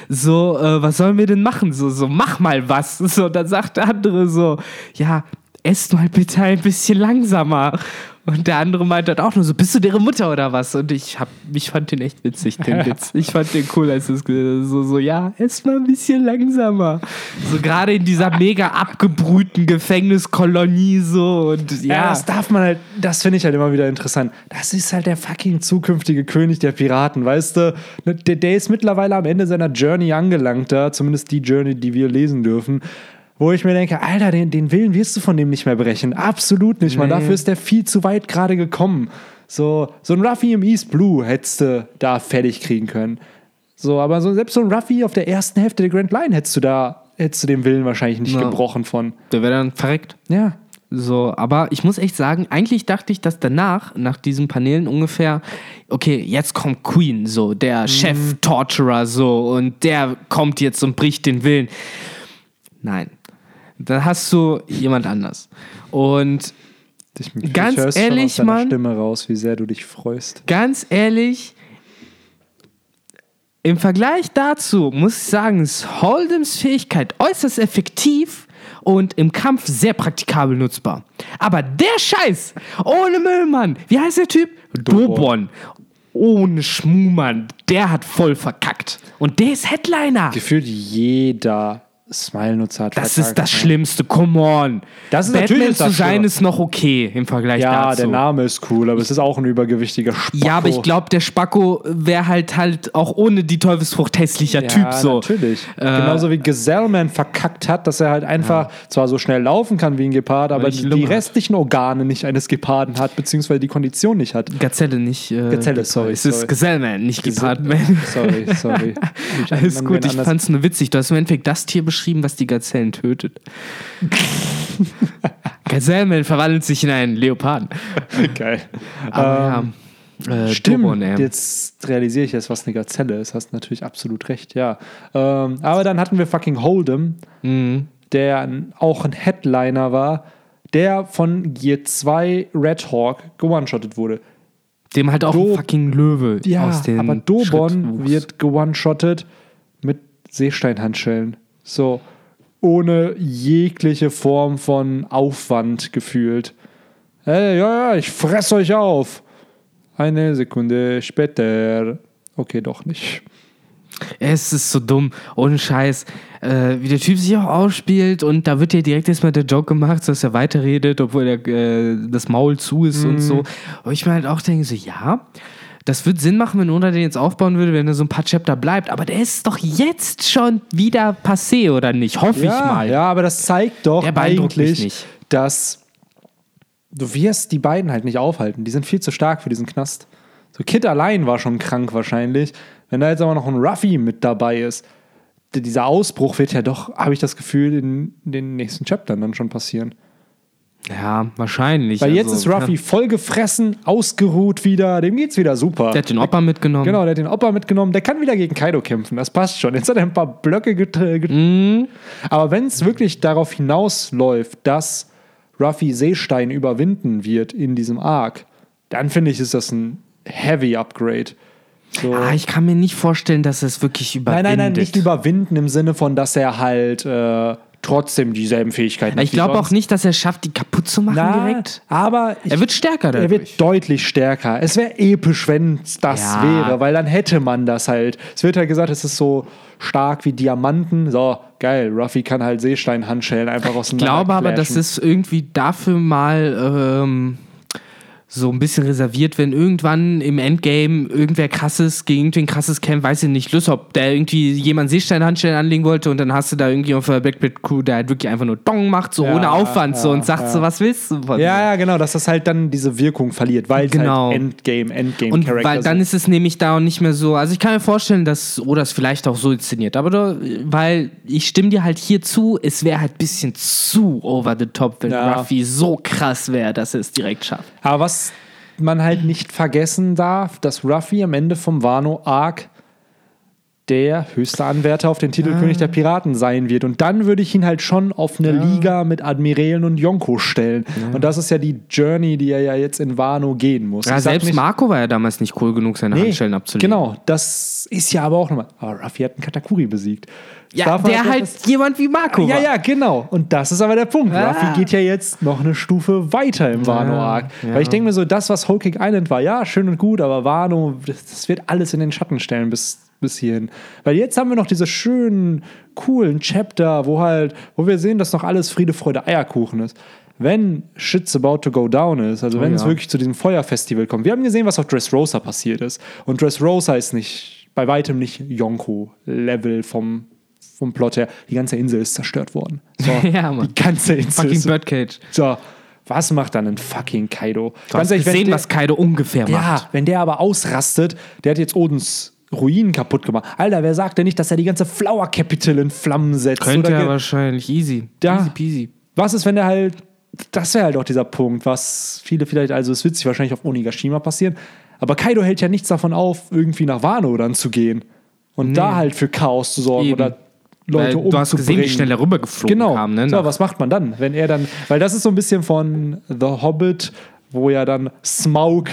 So, äh, was sollen wir denn machen? So, so, mach mal was. <laughs> So, dann sagt der andere so, ja, esst mal bitte ein bisschen langsamer. Und der andere meint halt auch nur so, bist du deren Mutter oder was? Und ich hab, ich fand den echt witzig, den <laughs> Witz. Ich fand den cool, als es so, so, ja, ess mal ein bisschen langsamer. So gerade in dieser mega abgebrühten Gefängniskolonie so und Ja, ja. das darf man halt, das finde ich halt immer wieder interessant. Das ist halt der fucking zukünftige König der Piraten, weißt du? Ne, Der, der ist mittlerweile am Ende seiner Journey angelangt, da, zumindest die Journey, die wir lesen dürfen. Wo ich mir denke, Alter, den, den Willen wirst du von dem nicht mehr brechen. Absolut nicht, man. Nee. Dafür ist der viel zu weit gerade gekommen. So, so ein Ruffy im East Blue hättest du da fertig kriegen können. So, aber so, selbst so ein Ruffy auf der ersten Hälfte der Grand Line hättest du da, hättest du den Willen wahrscheinlich nicht Ja. gebrochen von. Der wäre dann verreckt. Ja. So, aber ich muss echt sagen, eigentlich dachte ich, dass danach, nach diesen Paneelen ungefähr, okay, jetzt kommt Queen, so, der Chef-Torturer, so, und der kommt jetzt und bricht den Willen. Nein. Dann hast du jemand anders. Und Ich, ich Ganz schon ehrlich, deiner Mann. Stimme raus, wie sehr du dich freust. ganz ehrlich, im Vergleich dazu muss ich sagen, ist Holdems Fähigkeit äußerst effektiv und im Kampf sehr praktikabel nutzbar. Aber der Scheiß, ohne Müllmann, wie heißt der Typ? Dobon. Ohne Schmumann, der hat voll verkackt. Und der ist Headliner. Gefühlt jeder Smile-Nutzer hat Das ist das? Schlimmste, come on. Das ist Batman natürlich zu sein ist noch okay im Vergleich Ja, dazu. der Name ist cool, aber es ist auch ein übergewichtiger Spacko. Ja, aber ich glaube, der Spacko wäre halt halt auch ohne die Teufelsfrucht hässlicher ja, Typ so. natürlich. Äh, Genauso wie Gesellman verkackt hat, dass er halt einfach zwar so schnell laufen kann wie ein Gepard, aber die hat. restlichen Organe nicht eines Geparden hat, beziehungsweise die Kondition nicht hat. Gazelle, nicht. Äh, Gazelle, sorry, Es ist sorry. Geselleman, nicht Gepartman. Sorry, sorry. <laughs> Alles gut, ich anders- fand's nur witzig. Du hast im Endeffekt das Tier beschrieben, was die Gazellen tötet. <laughs> Gazellenman verwandelt sich in einen Leoparden. <laughs> Geil. Aber Ähm, ja. Äh, Stimmt, jetzt realisiere ich jetzt, was eine Gazelle ist. Hast natürlich absolut recht, ja. Ähm, aber dann hatten wir fucking Hold'em, Mhm. der ein, auch ein Headliner war, der von Gear 2 Red Hawk gewone-shottet wurde. Dem halt auch Do- ein fucking Löwe Ja, aus dem aber Dobon wird gewone-shottet mit Seesteinhandschellen. So, ohne jegliche Form von Aufwand gefühlt. Hey, ja, ja, ich fress euch auf. Eine Sekunde später. Okay, doch nicht. Es ist so dumm, ohne Scheiß. Äh, wie der Typ sich auch ausspielt und da wird ja direkt erstmal der Joke gemacht, dass er weiterredet, obwohl der, äh, das Maul zu ist und so. Und ich mir halt auch denke, so, ja, das wird Sinn machen, wenn Oda den jetzt aufbauen würde, wenn er so ein paar Chapter bleibt. Aber der ist doch jetzt schon wieder passé, oder nicht? Hoffe ja, ich mal. Ja, aber das zeigt doch eigentlich, dass du wirst die beiden halt nicht aufhalten. Die sind viel zu stark für diesen Knast. So Kid allein war schon krank wahrscheinlich. Wenn da jetzt aber noch ein Ruffy mit dabei ist, dieser Ausbruch wird ja doch, habe ich das Gefühl, in den nächsten Chaptern dann schon passieren. Ja, wahrscheinlich. Weil jetzt Also, ist Ruffy voll gefressen, ausgeruht wieder, dem geht's wieder super. Der hat den Opa mitgenommen. Genau, der hat den Opa mitgenommen. Der kann wieder gegen Kaido kämpfen. Das passt schon. Jetzt hat er ein paar Blöcke getreten. Aber wenn es wirklich darauf hinausläuft, dass Ruffy Seestein überwinden wird in diesem Arc, dann finde ich, ist das ein heavy Upgrade. So. Ah, ich kann mir nicht vorstellen, dass es wirklich nein, überwindet. nein, nein, nicht überwinden im Sinne von, dass er halt äh, trotzdem dieselben Fähigkeiten. Ich glaube auch nicht, dass er es schafft, die kaputt zu machen Na, direkt. aber ich, Er wird stärker er dadurch. wird deutlich stärker. Es wäre episch, wenn es das Ja. wäre, weil dann hätte man das halt. Es wird halt gesagt, es ist so stark wie Diamanten. So, geil. Ruffy kann halt Seesteinhandschellen einfach Ich auseinander glaube aber, das clashen. ist irgendwie dafür mal ähm, so ein bisschen reserviert, wenn irgendwann im Endgame irgendwer krasses gegen irgendwen krasses kämpft, weiß ich nicht, Lysop, der irgendwie jemand Seesteinhandschellen anlegen wollte und dann hast du da irgendwie auf der Backpit Crew, der halt wirklich einfach nur Dong macht, so Ja, ohne Aufwand so ja, und sagt ja. so, was willst du von? Ja, ja, genau, dass das halt dann diese Wirkung verliert, weil es Genau. halt Endgame, Endgame Und weil dann ist es nämlich da und nicht mehr so. Also ich kann mir vorstellen, dass oder es vielleicht auch so inszeniert, aber da, weil ich stimme dir halt hier zu, es wäre halt ein bisschen zu over the top, wenn. Ruffy so krass wäre, dass er es direkt schafft. Aber was man halt nicht vergessen darf, dass Ruffy am Ende vom Wano-Arc der höchste Anwärter auf den Titel König der Piraten sein wird. Und dann würde ich ihn halt schon auf eine Liga mit Admirälen und Yonko stellen. Und das ist ja die Journey, die er ja jetzt in Wano gehen muss. Ja, Ich selbst nicht- Marco war ja damals nicht cool genug, seine Nee, Handschellen abzulegen. Genau, das ist ja aber auch nochmal. Aber Ruffy hat einen Katakuri besiegt. Ja, der halt das- jemand wie Marco Ja, war. ja, genau. Und das ist aber der Punkt. Ah. Ruffy geht ja jetzt noch eine Stufe weiter im Wano-Arc. ja. Weil ich denke mir so, das, was Whole Island war, ja, schön und gut, aber Wano, das, das wird alles in den Schatten stellen bis, bis hierhin. Weil jetzt haben wir noch diese schönen, coolen Chapter, wo halt, wo wir sehen, dass noch alles Friede, Freude, Eierkuchen ist. Wenn shit's about to go down ist, also wenn es ja. wirklich zu diesem Feuerfestival kommt. Wir haben gesehen, was auf Dressrosa passiert ist. Und Dressrosa ist nicht, bei weitem nicht Yonko-Level vom, vom Plot her. Die ganze Insel ist zerstört worden. So, <laughs> Ja, Mann. Die ganze Insel Fucking Birdcage. so, was macht dann ein fucking Kaido? Du hast gesehen, wenn der, was Kaido ungefähr ja, macht. wenn der aber ausrastet, der hat jetzt Odins Ruinen kaputt gemacht. Alter, wer sagt denn nicht, dass er die ganze Flower Capital in Flammen setzt? Könnte er wahrscheinlich. Easy. Ja. Easy peasy. was ist, wenn der halt, das wäre halt auch dieser Punkt, was viele vielleicht, also es wird sich wahrscheinlich auf Onigashima passieren, aber Kaido hält ja nichts davon auf, irgendwie nach Wano dann zu gehen und da halt für Chaos zu sorgen Eben. oder Weil Leute du hast gesehen, wie schnell er rübergeflogen Genau. kam. Ne? so, was macht man dann, wenn er dann, weil das ist so ein bisschen von The Hobbit, wo ja dann Smaug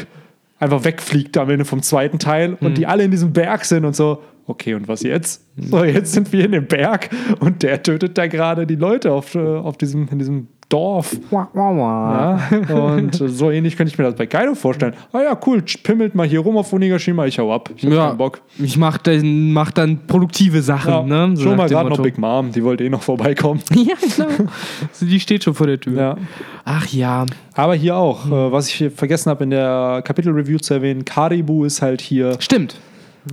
einfach wegfliegt am Ende vom zweiten Teil und Mhm. die alle in diesem Berg sind und so, okay, und was jetzt? So, jetzt sind wir in dem Berg und der tötet da gerade die Leute auf, äh, auf diesem, in diesem Dorf. Ja? Und <laughs> so ähnlich könnte ich mir das bei Kaido vorstellen. Ah ja, cool, pimmelt mal hier rum auf Onigashima, ich hau ab. Ich hab Ja, keinen Bock. ich mach dann, mach dann produktive Sachen. Ja, ne? So schon mal gerade noch. Big Mom, die wollte eh noch vorbeikommen. <laughs> Ja, genau. Die steht schon vor der Tür. Ja. Ach ja. Aber hier auch, äh, was ich vergessen habe in der Kapitel-Review zu erwähnen, Karibu ist halt hier. Stimmt.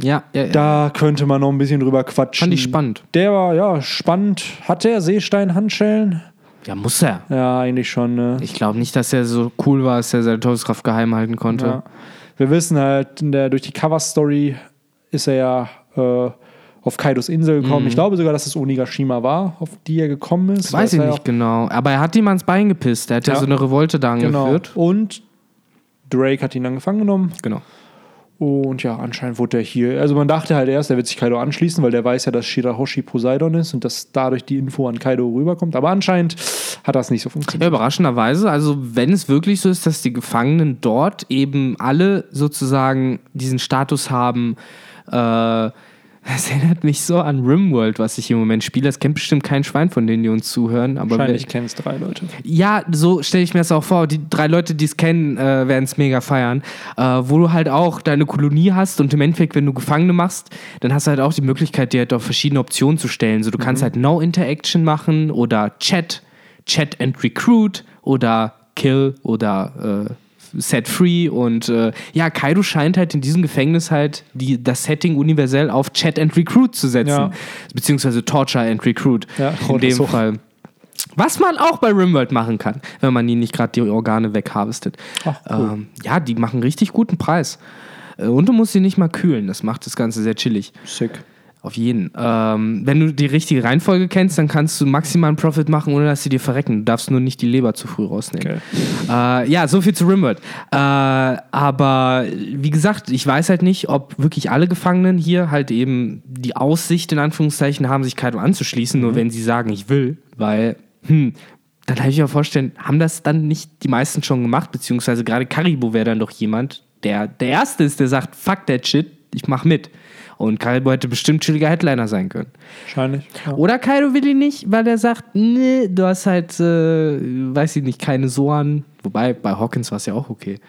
Ja, ja, ja. Da könnte man noch ein bisschen drüber quatschen. Fand ich spannend. Der war, ja, spannend. Hat der Seestein-Handschellen? Ja, muss er. Ja, eigentlich schon. Ne? Ich glaube nicht, dass er so cool war, dass er seine Todeskraft geheim halten konnte. Ja. Wir wissen halt, in der, durch die Cover-Story ist er ja äh, auf Kaidos Insel gekommen. Ich glaube sogar, dass es Onigashima war, auf die er gekommen ist. Weiß ich nicht genau. Aber er hat ihm ans Bein gepisst. Er hat ja, Ja. so eine Revolte da Genau. angeführt. Und Drake hat ihn dann gefangen genommen. Genau. Und ja, anscheinend wurde er hier. Also man dachte halt erst, er wird sich Kaido anschließen, weil der weiß ja, dass Shirahoshi Poseidon ist und dass dadurch die Info an Kaido rüberkommt. Aber anscheinend hat das nicht so Ja, funktioniert. überraschenderweise, also wenn es wirklich so ist, dass die Gefangenen dort eben alle sozusagen diesen Status haben, äh, das erinnert mich so an Rimworld, was ich im Moment spiele. Das kennt bestimmt kein Schwein von denen, die uns zuhören. Aber Wahrscheinlich kennen es drei Leute. ja, so stelle ich mir das auch vor. Die drei Leute, die es kennen, äh, werden es mega feiern. Äh, wo du halt auch deine Kolonie hast und im Endeffekt, wenn du Gefangene machst, dann hast du halt auch die Möglichkeit, dir halt auf verschiedene Optionen zu stellen. So, du kannst halt No Interaction machen oder Chat, Chat and Recruit oder Kill oder äh, Set Free. Und äh, ja, Kaido scheint halt in diesem Gefängnis halt die, das Setting universell auf Chat and Recruit zu setzen. Ja. Beziehungsweise Torture and Recruit. Ja, in dem so. Fall. Was man auch bei Rimworld machen kann, wenn man ihnen nicht gerade die Organe wegharvestet. Ach, cool. ähm, ja, die machen richtig guten Preis. Äh, Und du musst sie nicht mal kühlen. Das macht das Ganze sehr chillig. Sick. Auf jeden. Ähm, wenn du die richtige Reihenfolge kennst, dann kannst du maximalen Profit machen, ohne dass sie dir verrecken. Du darfst nur nicht die Leber zu früh rausnehmen. Okay. Äh, ja, so viel zu Rimworld. Äh, aber wie gesagt, ich weiß halt nicht, ob wirklich alle Gefangenen hier halt eben die Aussicht in Anführungszeichen haben, sich Kaido anzuschließen, nur wenn sie sagen, ich will, weil, hm, dann kann ich mir vorstellen, haben das dann nicht die meisten schon gemacht, beziehungsweise gerade Karibo wäre dann doch jemand, der der Erste ist, der sagt, fuck that shit, ich mach mit. Und Karibo hätte bestimmt chilliger Headliner sein können. Wahrscheinlich. Ja. Oder Kaido will ihn nicht, weil er sagt, nee, du hast halt, äh, weiß ich nicht, keine Soan. Wobei, bei Hawkins war es ja auch okay.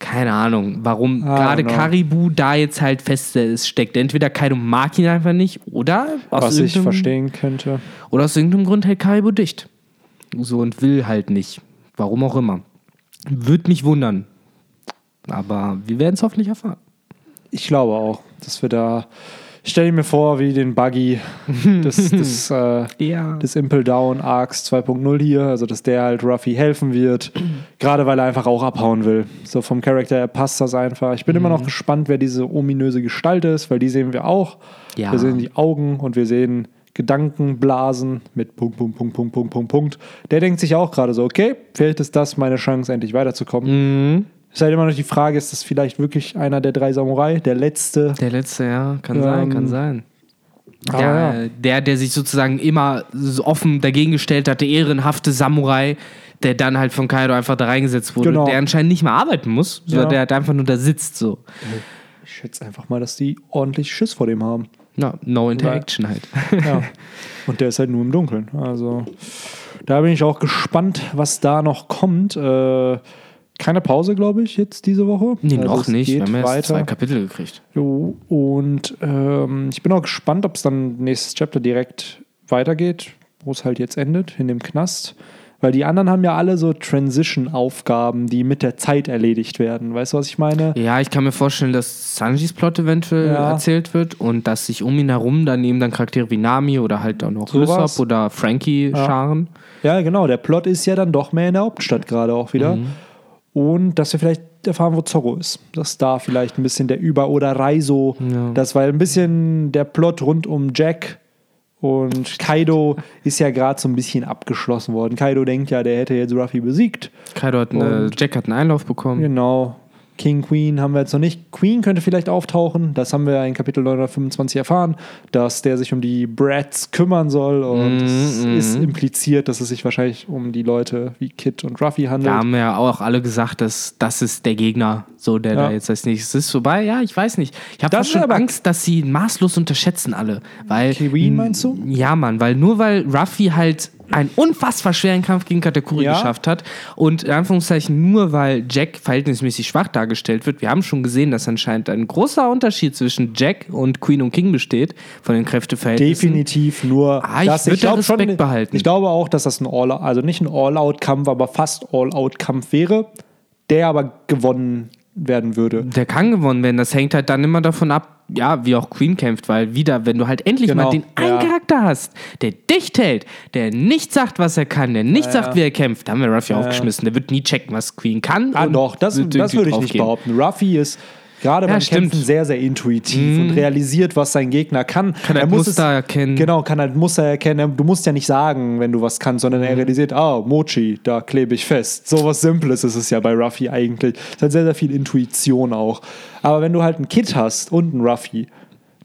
Keine Ahnung, warum I gerade know. Karibu da jetzt halt fest ist, steckt. Entweder Kaido mag ihn einfach nicht oder aus, Was ich verstehen könnte. oder aus irgendeinem Grund hält Karibu dicht. So und will halt nicht. Warum auch immer. Würde mich wundern. Aber wir werden es hoffentlich erfahren. Ich glaube auch, dass wir da. Ich stelle mir vor, wie den Buggy <laughs> des, des, äh, Ja. des Impel Down Arcs 2.0 hier, also dass der halt Ruffy helfen wird, <clears throat> gerade weil er einfach auch abhauen will. So vom Charakter her passt das einfach. Ich bin immer Mhm. noch gespannt, wer diese ominöse Gestalt ist, weil die sehen wir auch. Ja. Wir sehen die Augen und wir sehen Gedankenblasen mit Punkt, Punkt, Punkt, Punkt, Punkt, Punkt, Punkt. Der denkt sich auch gerade so, okay, vielleicht ist das meine Chance, endlich weiterzukommen. Mhm. Ist halt immer noch die Frage, ist das vielleicht wirklich einer der drei Samurai, der letzte? Der letzte, ja, kann sein, Ähm, kann sein. Der, ja. der, der sich sozusagen immer offen dagegen gestellt hat, der ehrenhafte Samurai, der dann halt von Kaido einfach da reingesetzt wurde, Genau. der anscheinend nicht mal arbeiten muss, sondern Ja. der halt einfach nur da sitzt so. Ich schätze einfach mal, dass die ordentlich Schiss vor dem haben. No, no interaction halt. Ja. <laughs> Und der ist halt nur im Dunkeln. Also da bin ich auch gespannt, was da noch kommt. Äh, keine Pause, glaube ich, jetzt diese Woche. Nee, Also noch nicht. Wir haben erst weiter. zwei Kapitel gekriegt. Jo, und ähm, ich bin auch gespannt, ob es dann nächstes Chapter direkt weitergeht, wo es halt jetzt endet, in dem Knast. Weil die anderen haben ja alle so Transition-Aufgaben, die mit der Zeit erledigt werden. Weißt du, was ich meine? Ja, ich kann mir vorstellen, dass Sanjis Plot eventuell Ja. erzählt wird und dass sich um ihn herum dann eben dann Charaktere wie Nami oder halt auch noch. Usopp oder Frankie scharen. Ja, genau. Der Plot ist ja dann doch mehr in der Hauptstadt gerade auch wieder. Mhm. Und dass wir vielleicht erfahren, wo Zorro ist. Dass da vielleicht ein bisschen der Über- oder Reiso, Ja. das weil ein bisschen der Plot rund um Jack und Kaido ist ja gerade so ein bisschen abgeschlossen worden. Kaido denkt ja, der hätte jetzt Ruffy besiegt. Kaido hat eine, Jack hat einen Einlauf bekommen. Genau. King, Queen haben wir jetzt noch nicht. Queen könnte vielleicht auftauchen. Das haben wir in Kapitel 925 erfahren, dass der sich um die Brats kümmern soll. Und Mhm, es mhm. ist impliziert, dass es sich wahrscheinlich um die Leute wie Kid und Ruffy handelt. Da haben ja auch alle gesagt, dass das ist der Gegner, so der Ja. da jetzt als nächstes ist. Wobei, ja, ich weiß nicht. Ich habe schon Angst, dass sie maßlos unterschätzen alle. Weil, Kirin meinst du? Ja, Mann, weil nur weil Ruffy halt einen unfassbar schweren Kampf gegen Katakuri Ja. geschafft hat und in Anführungszeichen nur weil Jack verhältnismäßig schwach dargestellt wird. Wir haben schon gesehen, dass anscheinend ein großer Unterschied zwischen Jack und Queen und King besteht von den Kräfteverhältnissen. Definitiv nur. Ah, ich das, würd da Respekt behalten. Ich glaube auch, dass das ein All, also nicht ein All-Out-Kampf, aber fast All-Out-Kampf wäre, der aber gewonnen werden würde. Der kann gewonnen werden. Das hängt halt dann immer davon ab, ja, wie auch Queen kämpft, weil wieder, wenn du halt endlich Genau, mal den einen ja. Charakter hast, der dicht hält, der nicht sagt, was er kann, der nicht sagt, wie er kämpft, da haben wir Ruffy aufgeschmissen. Der wird nie checken, was Queen kann. Ah, und doch, das, das würde ich nicht draufgehen. behaupten. Ruffy ist, gerade Ja, beim stimmt. Kämpfen sehr, sehr intuitiv und realisiert, was sein Gegner kann. Kann er halt muss Muster erkennen. Genau, kann halt Muster erkennen. Du musst ja nicht sagen, wenn du was kannst, sondern Mhm. er realisiert, ah, Mochi, da klebe ich fest. So was Simples ist es ja bei Ruffy eigentlich. Es hat sehr, sehr viel Intuition auch. Aber wenn du halt einen Kid hast und einen Ruffy,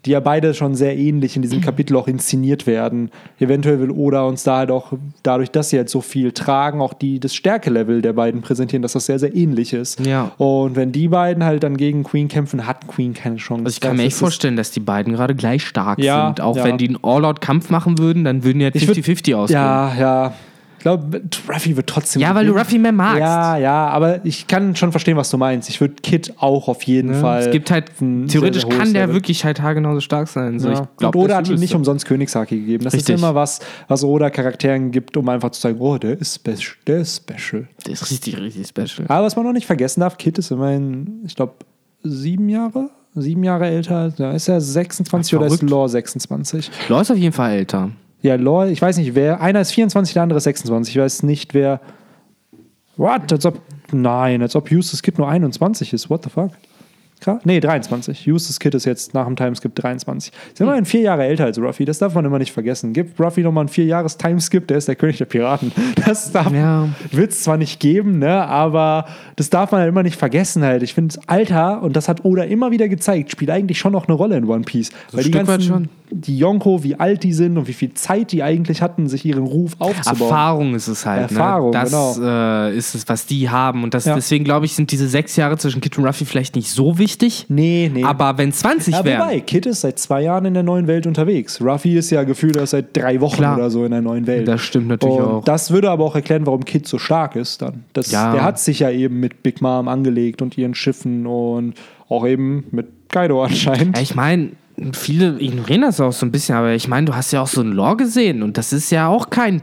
die ja beide schon sehr ähnlich in diesem Kapitel auch inszeniert werden. Eventuell will Oda uns da halt auch, dadurch, dass sie halt so viel tragen, auch die, das Stärkelevel der beiden präsentieren, dass das sehr, sehr ähnlich ist. Ja. Und wenn die beiden halt dann gegen Queen kämpfen, hat Queen keine Chance. Also ich kann mir echt vorstellen, dass die beiden gerade gleich stark Ja, sind. Auch ja. wenn die einen All-Out-Kampf machen würden, dann würden würd- 50-50 ausgehen. Ja, ja. Ich glaube, Ruffy wird trotzdem. Ja, weil du. Ruffy mehr magst. Ja, ja, aber ich kann schon verstehen, was du meinst. Ich würde Kid auch auf jeden Fall. Es gibt halt, theoretisch kann der Level. wirklich halt haargenauso stark sein. So, Ja. ich glaub, und Oda hat ihm nicht so. umsonst Königshaki gegeben. Das Richtig. ist immer was, was Oda Charakteren gibt, um einfach zu sagen, oh, der ist, spe der ist special. Der ist richtig, richtig special. Aber was man noch nicht vergessen darf, Kid ist immerhin, ich glaube, sieben Jahre, sieben Jahre älter. Da ist er 26 Ja, oder ist. Lore 26? Law ist auf jeden Fall älter. Ja, Lore, ich weiß nicht, wer. Einer ist 24, der andere ist 26. Ich weiß nicht, wer. What? Als ob. Nein, als ob Eustace Kid nur 21 ist. What the fuck? Krass. Nee, 23. Eustace Kid ist jetzt nach dem Timeskip 23. Ist immerhin vier Jahre älter als Ruffy. Das darf man immer nicht vergessen. Gib Ruffy nochmal einen vier Jahres Timeskip, der ist der König der Piraten. <laughs> Das darf, Ja. wird es zwar nicht geben, ne, aber das darf man halt immer nicht vergessen halt. Ich finde, das Alter, und das hat Oda immer wieder gezeigt, spielt eigentlich schon noch eine Rolle in One Piece. Weil die ganzen, die Yonko, wie alt die sind und wie viel Zeit die eigentlich hatten, sich ihren Ruf aufzubauen. Erfahrung ist es halt. Erfahrung, ne? Das genau. äh, ist es, was die haben. Und das, Ja. deswegen glaube ich, sind diese sechs Jahre zwischen Kid und Ruffy vielleicht nicht so wichtig. Nee, nee. Aber wenn 20 ja, wären. wobei, Kid ist seit zwei Jahren in der neuen Welt unterwegs. Ruffy ist ja gefühlt erst seit drei Wochen Klar. oder so in der neuen Welt. Das stimmt natürlich und auch. Das würde aber auch erklären, warum Kid so stark ist dann. Das, Ja. Der hat sich ja eben mit Big Mom angelegt und ihren Schiffen und auch eben mit Kaido anscheinend. Ja, ich meine, viele ignorieren das auch so ein bisschen, aber ich meine, du hast ja auch so ein Lore gesehen und das ist ja auch kein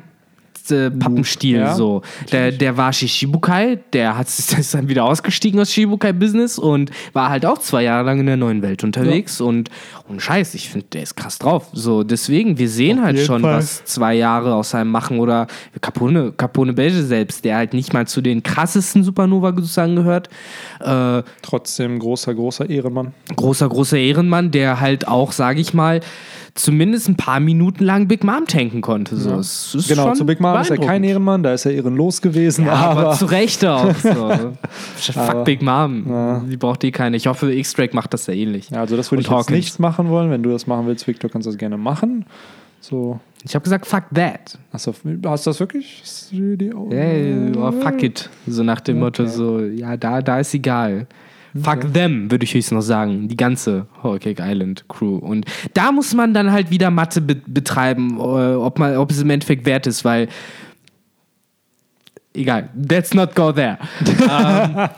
äh, Pappenstiel Ja, so. Der, der war Shishibukai, der hat ist <laughs> dann wieder ausgestiegen aus Shibukai-Business und war halt auch zwei Jahre lang in der neuen Welt unterwegs und, und scheiß, ich finde, der ist krass drauf. So, deswegen, wir sehen Auf halt schon, Fall. was zwei Jahre aus einem machen oder Capone, Capone Beige selbst, der halt nicht mal zu den krassesten Supernova sozusagen gehört. Äh, Trotzdem großer, großer Ehrenmann. großer, großer Ehrenmann, der halt auch, sage ich mal, zumindest ein paar Minuten lang Big Mom tanken konnte. So. Es ist Genau, schon zu Big Mom ist er kein. Ehrenmann, da ist er ehrenlos gewesen. Ja, aber, aber zu Recht auch. <laughs> So. Fuck Big Mom. Die braucht eh keine. Ich hoffe, X-Drake macht das ja ähnlich. Ja, also das würde ich jetzt Hawkins. nicht machen wollen. Wenn du das machen willst, Victor, kannst du das gerne machen. So. Ich habe gesagt, fuck that. Achso, hast du das wirklich? Die- oh. Fuck it. So nach dem Motto, so, ja, da, da ist egal. Fuck them, würde ich höchstens noch sagen. Die ganze Cake Island Crew. Und da muss man dann halt wieder Mathe be betreiben, äh, ob, man, ob es im Endeffekt wert ist, weil. Egal, let's not go there. <laughs>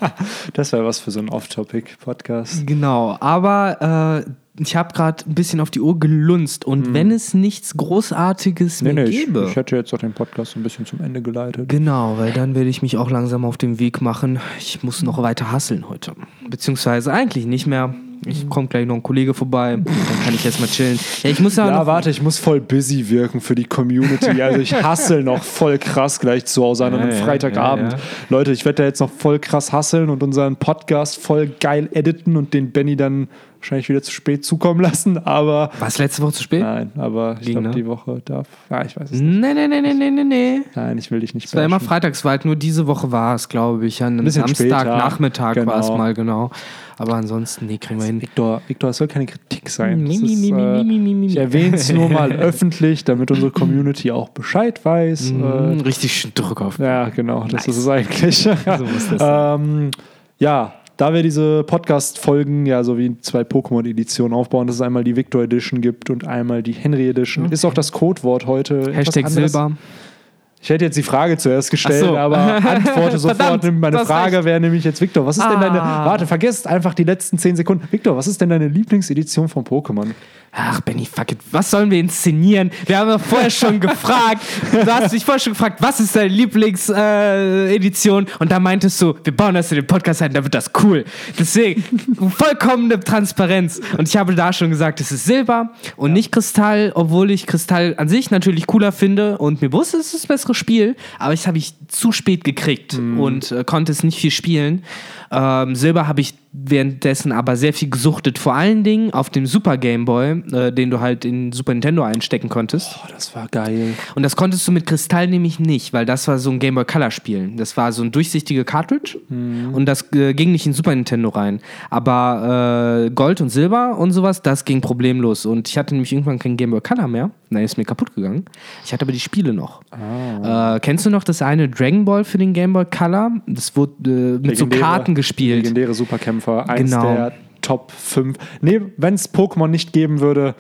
Das wäre was für so einen Off-Topic-Podcast. Genau, aber äh, ich habe gerade ein bisschen auf die Uhr gelunzt und wenn es nichts Großartiges Nee, mehr nee, ich, gäbe. ich hätte jetzt auch den Podcast ein bisschen zum Ende geleitet. Genau, weil dann werde ich mich auch langsam auf den Weg machen. Ich muss noch weiter hasseln heute. Beziehungsweise eigentlich nicht mehr. Ich komme gleich noch ein Kollege vorbei, dann kann ich jetzt mal chillen. Ja, ich muss ja, Ja, warte, ich muss voll busy wirken für die Community. <laughs> Also ich hassel noch voll krass gleich zu Hause an Ja, einem ja, Freitagabend. ja. Leute, ich werde da jetzt noch voll krass hasseln und unseren Podcast voll geil editen und den Benny dann wahrscheinlich wieder zu spät zukommen lassen. Aber war es letzte Woche zu spät? nein, aber ich glaube, ne? die Woche darf. Ja, ich weiß es nicht. Nee, nee, nee, nee, nee, nee, nee. Nein, ich will dich nicht Es war immer freitags, war halt nur diese Woche war es, glaube ich. An einem bisschen Samstag, später. Nachmittag war es Genau. mal, genau. Aber ansonsten, nee, kriegen wir hin. Victor, Victor, es soll keine Kritik sein. Das ist, äh, ich erwähne es nur mal <laughs> öffentlich, damit unsere Community auch Bescheid weiß. Äh, Mhm, Richtig Druck auf. Ja, genau, das Nice. ist es eigentlich. So muss das <laughs> ähm, ja, da wir diese Podcast-Folgen ja so wie zwei Pokémon-Editionen aufbauen, dass es einmal die Victor Edition gibt und einmal die Henry Edition, ist auch das Codewort heute. Hashtag. Silber. Ich hätte jetzt die Frage zuerst gestellt, so. aber antworte <laughs> sofort. Meine Frage recht. wäre nämlich jetzt, Victor, was ist denn deine. Ah. Warte, vergesst einfach die letzten 10 Sekunden. Victor, was ist denn deine Lieblingsedition von Pokémon? Ach, Benny, fuck it. Was sollen wir inszenieren? Wir haben ja vorher schon <laughs> gefragt. Du hast mich vorher schon gefragt, was ist deine Lieblingsedition? Äh, und da meintest du, wir bauen das in den Podcast ein, da wird das cool. Deswegen, <laughs> vollkommene Transparenz. Und ich habe da schon gesagt, es ist Silber und nicht Kristall, obwohl ich Kristall an sich natürlich cooler finde und mir bewusst ist, es ist bessere Spiel, aber das habe ich zu spät gekriegt und äh, konnte es nicht viel spielen. Ähm, Silber habe ich währenddessen aber sehr viel gesuchtet, vor allen Dingen auf dem Super Game Boy, äh, den du halt in Super Nintendo einstecken konntest. Oh, das war geil. Und das konntest du mit Kristall nämlich nicht, weil das war so ein Game Boy Color Spiel. Das war so ein durchsichtige Cartridge und das äh, ging nicht in Super Nintendo rein. Aber äh, Gold und Silber und sowas, das ging problemlos. Und ich hatte nämlich irgendwann kein Game Boy Color mehr. Nein, ist mir kaputt gegangen. Ich hatte aber die Spiele noch. Äh, kennst du noch das eine Dragon Ball für den Game Boy Color? Das wurde äh, mit so Legendäre- Karten gespielt. Legendäre Superkämpfer. Eins Genau. der Top 5. Nee, wenn es Pokémon nicht geben würde,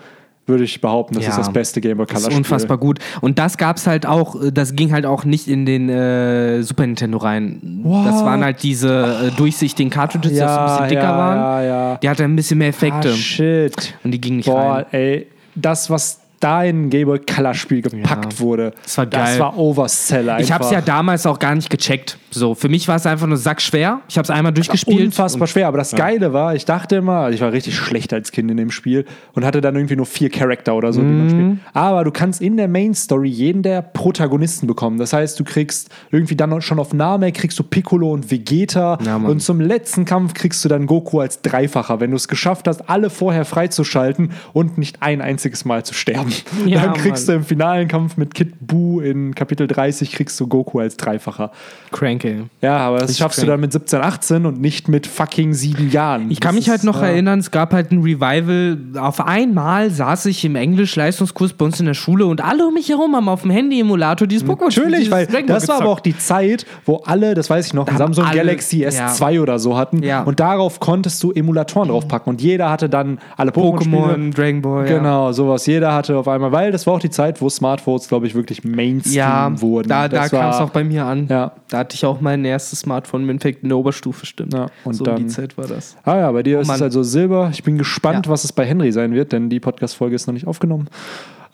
würde ich behaupten, das Ja. ist das beste Game Boy Color Das ist unfassbar gut. Und das gab's halt auch, äh, das ging halt auch nicht in den äh, Super Nintendo rein. What? Das waren halt diese äh, durchsichtigen Cartridges, die auch so ein Ja, bisschen dicker ja, waren. ja, ja. Die hatten ein bisschen mehr Effekte. Ah, shit. und die gingen nicht Boah, rein. ey, das, was da in ein Game Boy Color Spiel gepackt Ja. wurde, Das war das geil. war Oversell einfach. Ich habe es ja damals auch gar nicht gecheckt. So, für mich war es einfach nur sackschwer. Ich habe es einmal durchgespielt. Unfassbar schwer, aber das Geile war, ich dachte immer, ich war richtig schlecht als Kind in dem Spiel und hatte dann irgendwie nur vier Charakter oder so, die Mhm. man spielt. Aber du kannst in der Main Story jeden der Protagonisten bekommen. Das heißt, du kriegst irgendwie dann schon auf Name kriegst du Piccolo und Vegeta Ja, und zum letzten Kampf kriegst du dann Goku als Dreifacher, wenn du es geschafft hast, alle vorher freizuschalten und nicht ein einziges Mal zu sterben. <laughs> Ja, dann kriegst Mann. du im finalen Kampf mit Kid Buu in Kapitel 30 kriegst du Goku als Dreifacher. Crank, ey. Ja, aber das Richtig schaffst du crank. dann mit 17, 18 und nicht mit fucking sieben Jahren. Ich kann Das mich halt ist, noch ja. erinnern, es gab halt ein Revival. Auf einmal saß ich im Englisch-Leistungskurs bei uns in der Schule und alle um mich herum haben auf dem Handy-Emulator dieses Pokémon Natürlich, weil Dragon das war aber auch gezockt. die Zeit, wo alle, das weiß ich noch, haben Samsung alle- Galaxy S2 oder so hatten. Ja. Und darauf konntest du Emulatoren draufpacken. Und jeder hatte dann alle Pokémon-Spiele. Pokémon, Dragon Ball. ja. Genau, sowas. Jeder hatte auf einmal, weil das war auch die Zeit, wo Smartphones, glaube ich, wirklich Mainstream Ja, wurden. da, da kam es auch bei mir an. Ja. Da hatte ich auch mein erstes Smartphone im Endeffekt in der Oberstufe, stimmt. Ja, und so dann- die Zeit war das. Ah ja, bei dir ist Mann. es also Silber. Ich bin gespannt, Ja. was es bei Henry sein wird, denn die Podcast-Folge ist noch nicht aufgenommen.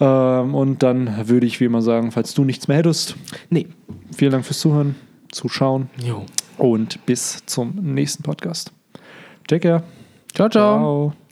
Ähm, und dann würde ich wie immer sagen, falls du nichts mehr hättest, Nee. vielen Dank fürs Zuhören, Zuschauen Jo. und bis zum nächsten Podcast. Take care. Ciao, ciao. Ciao.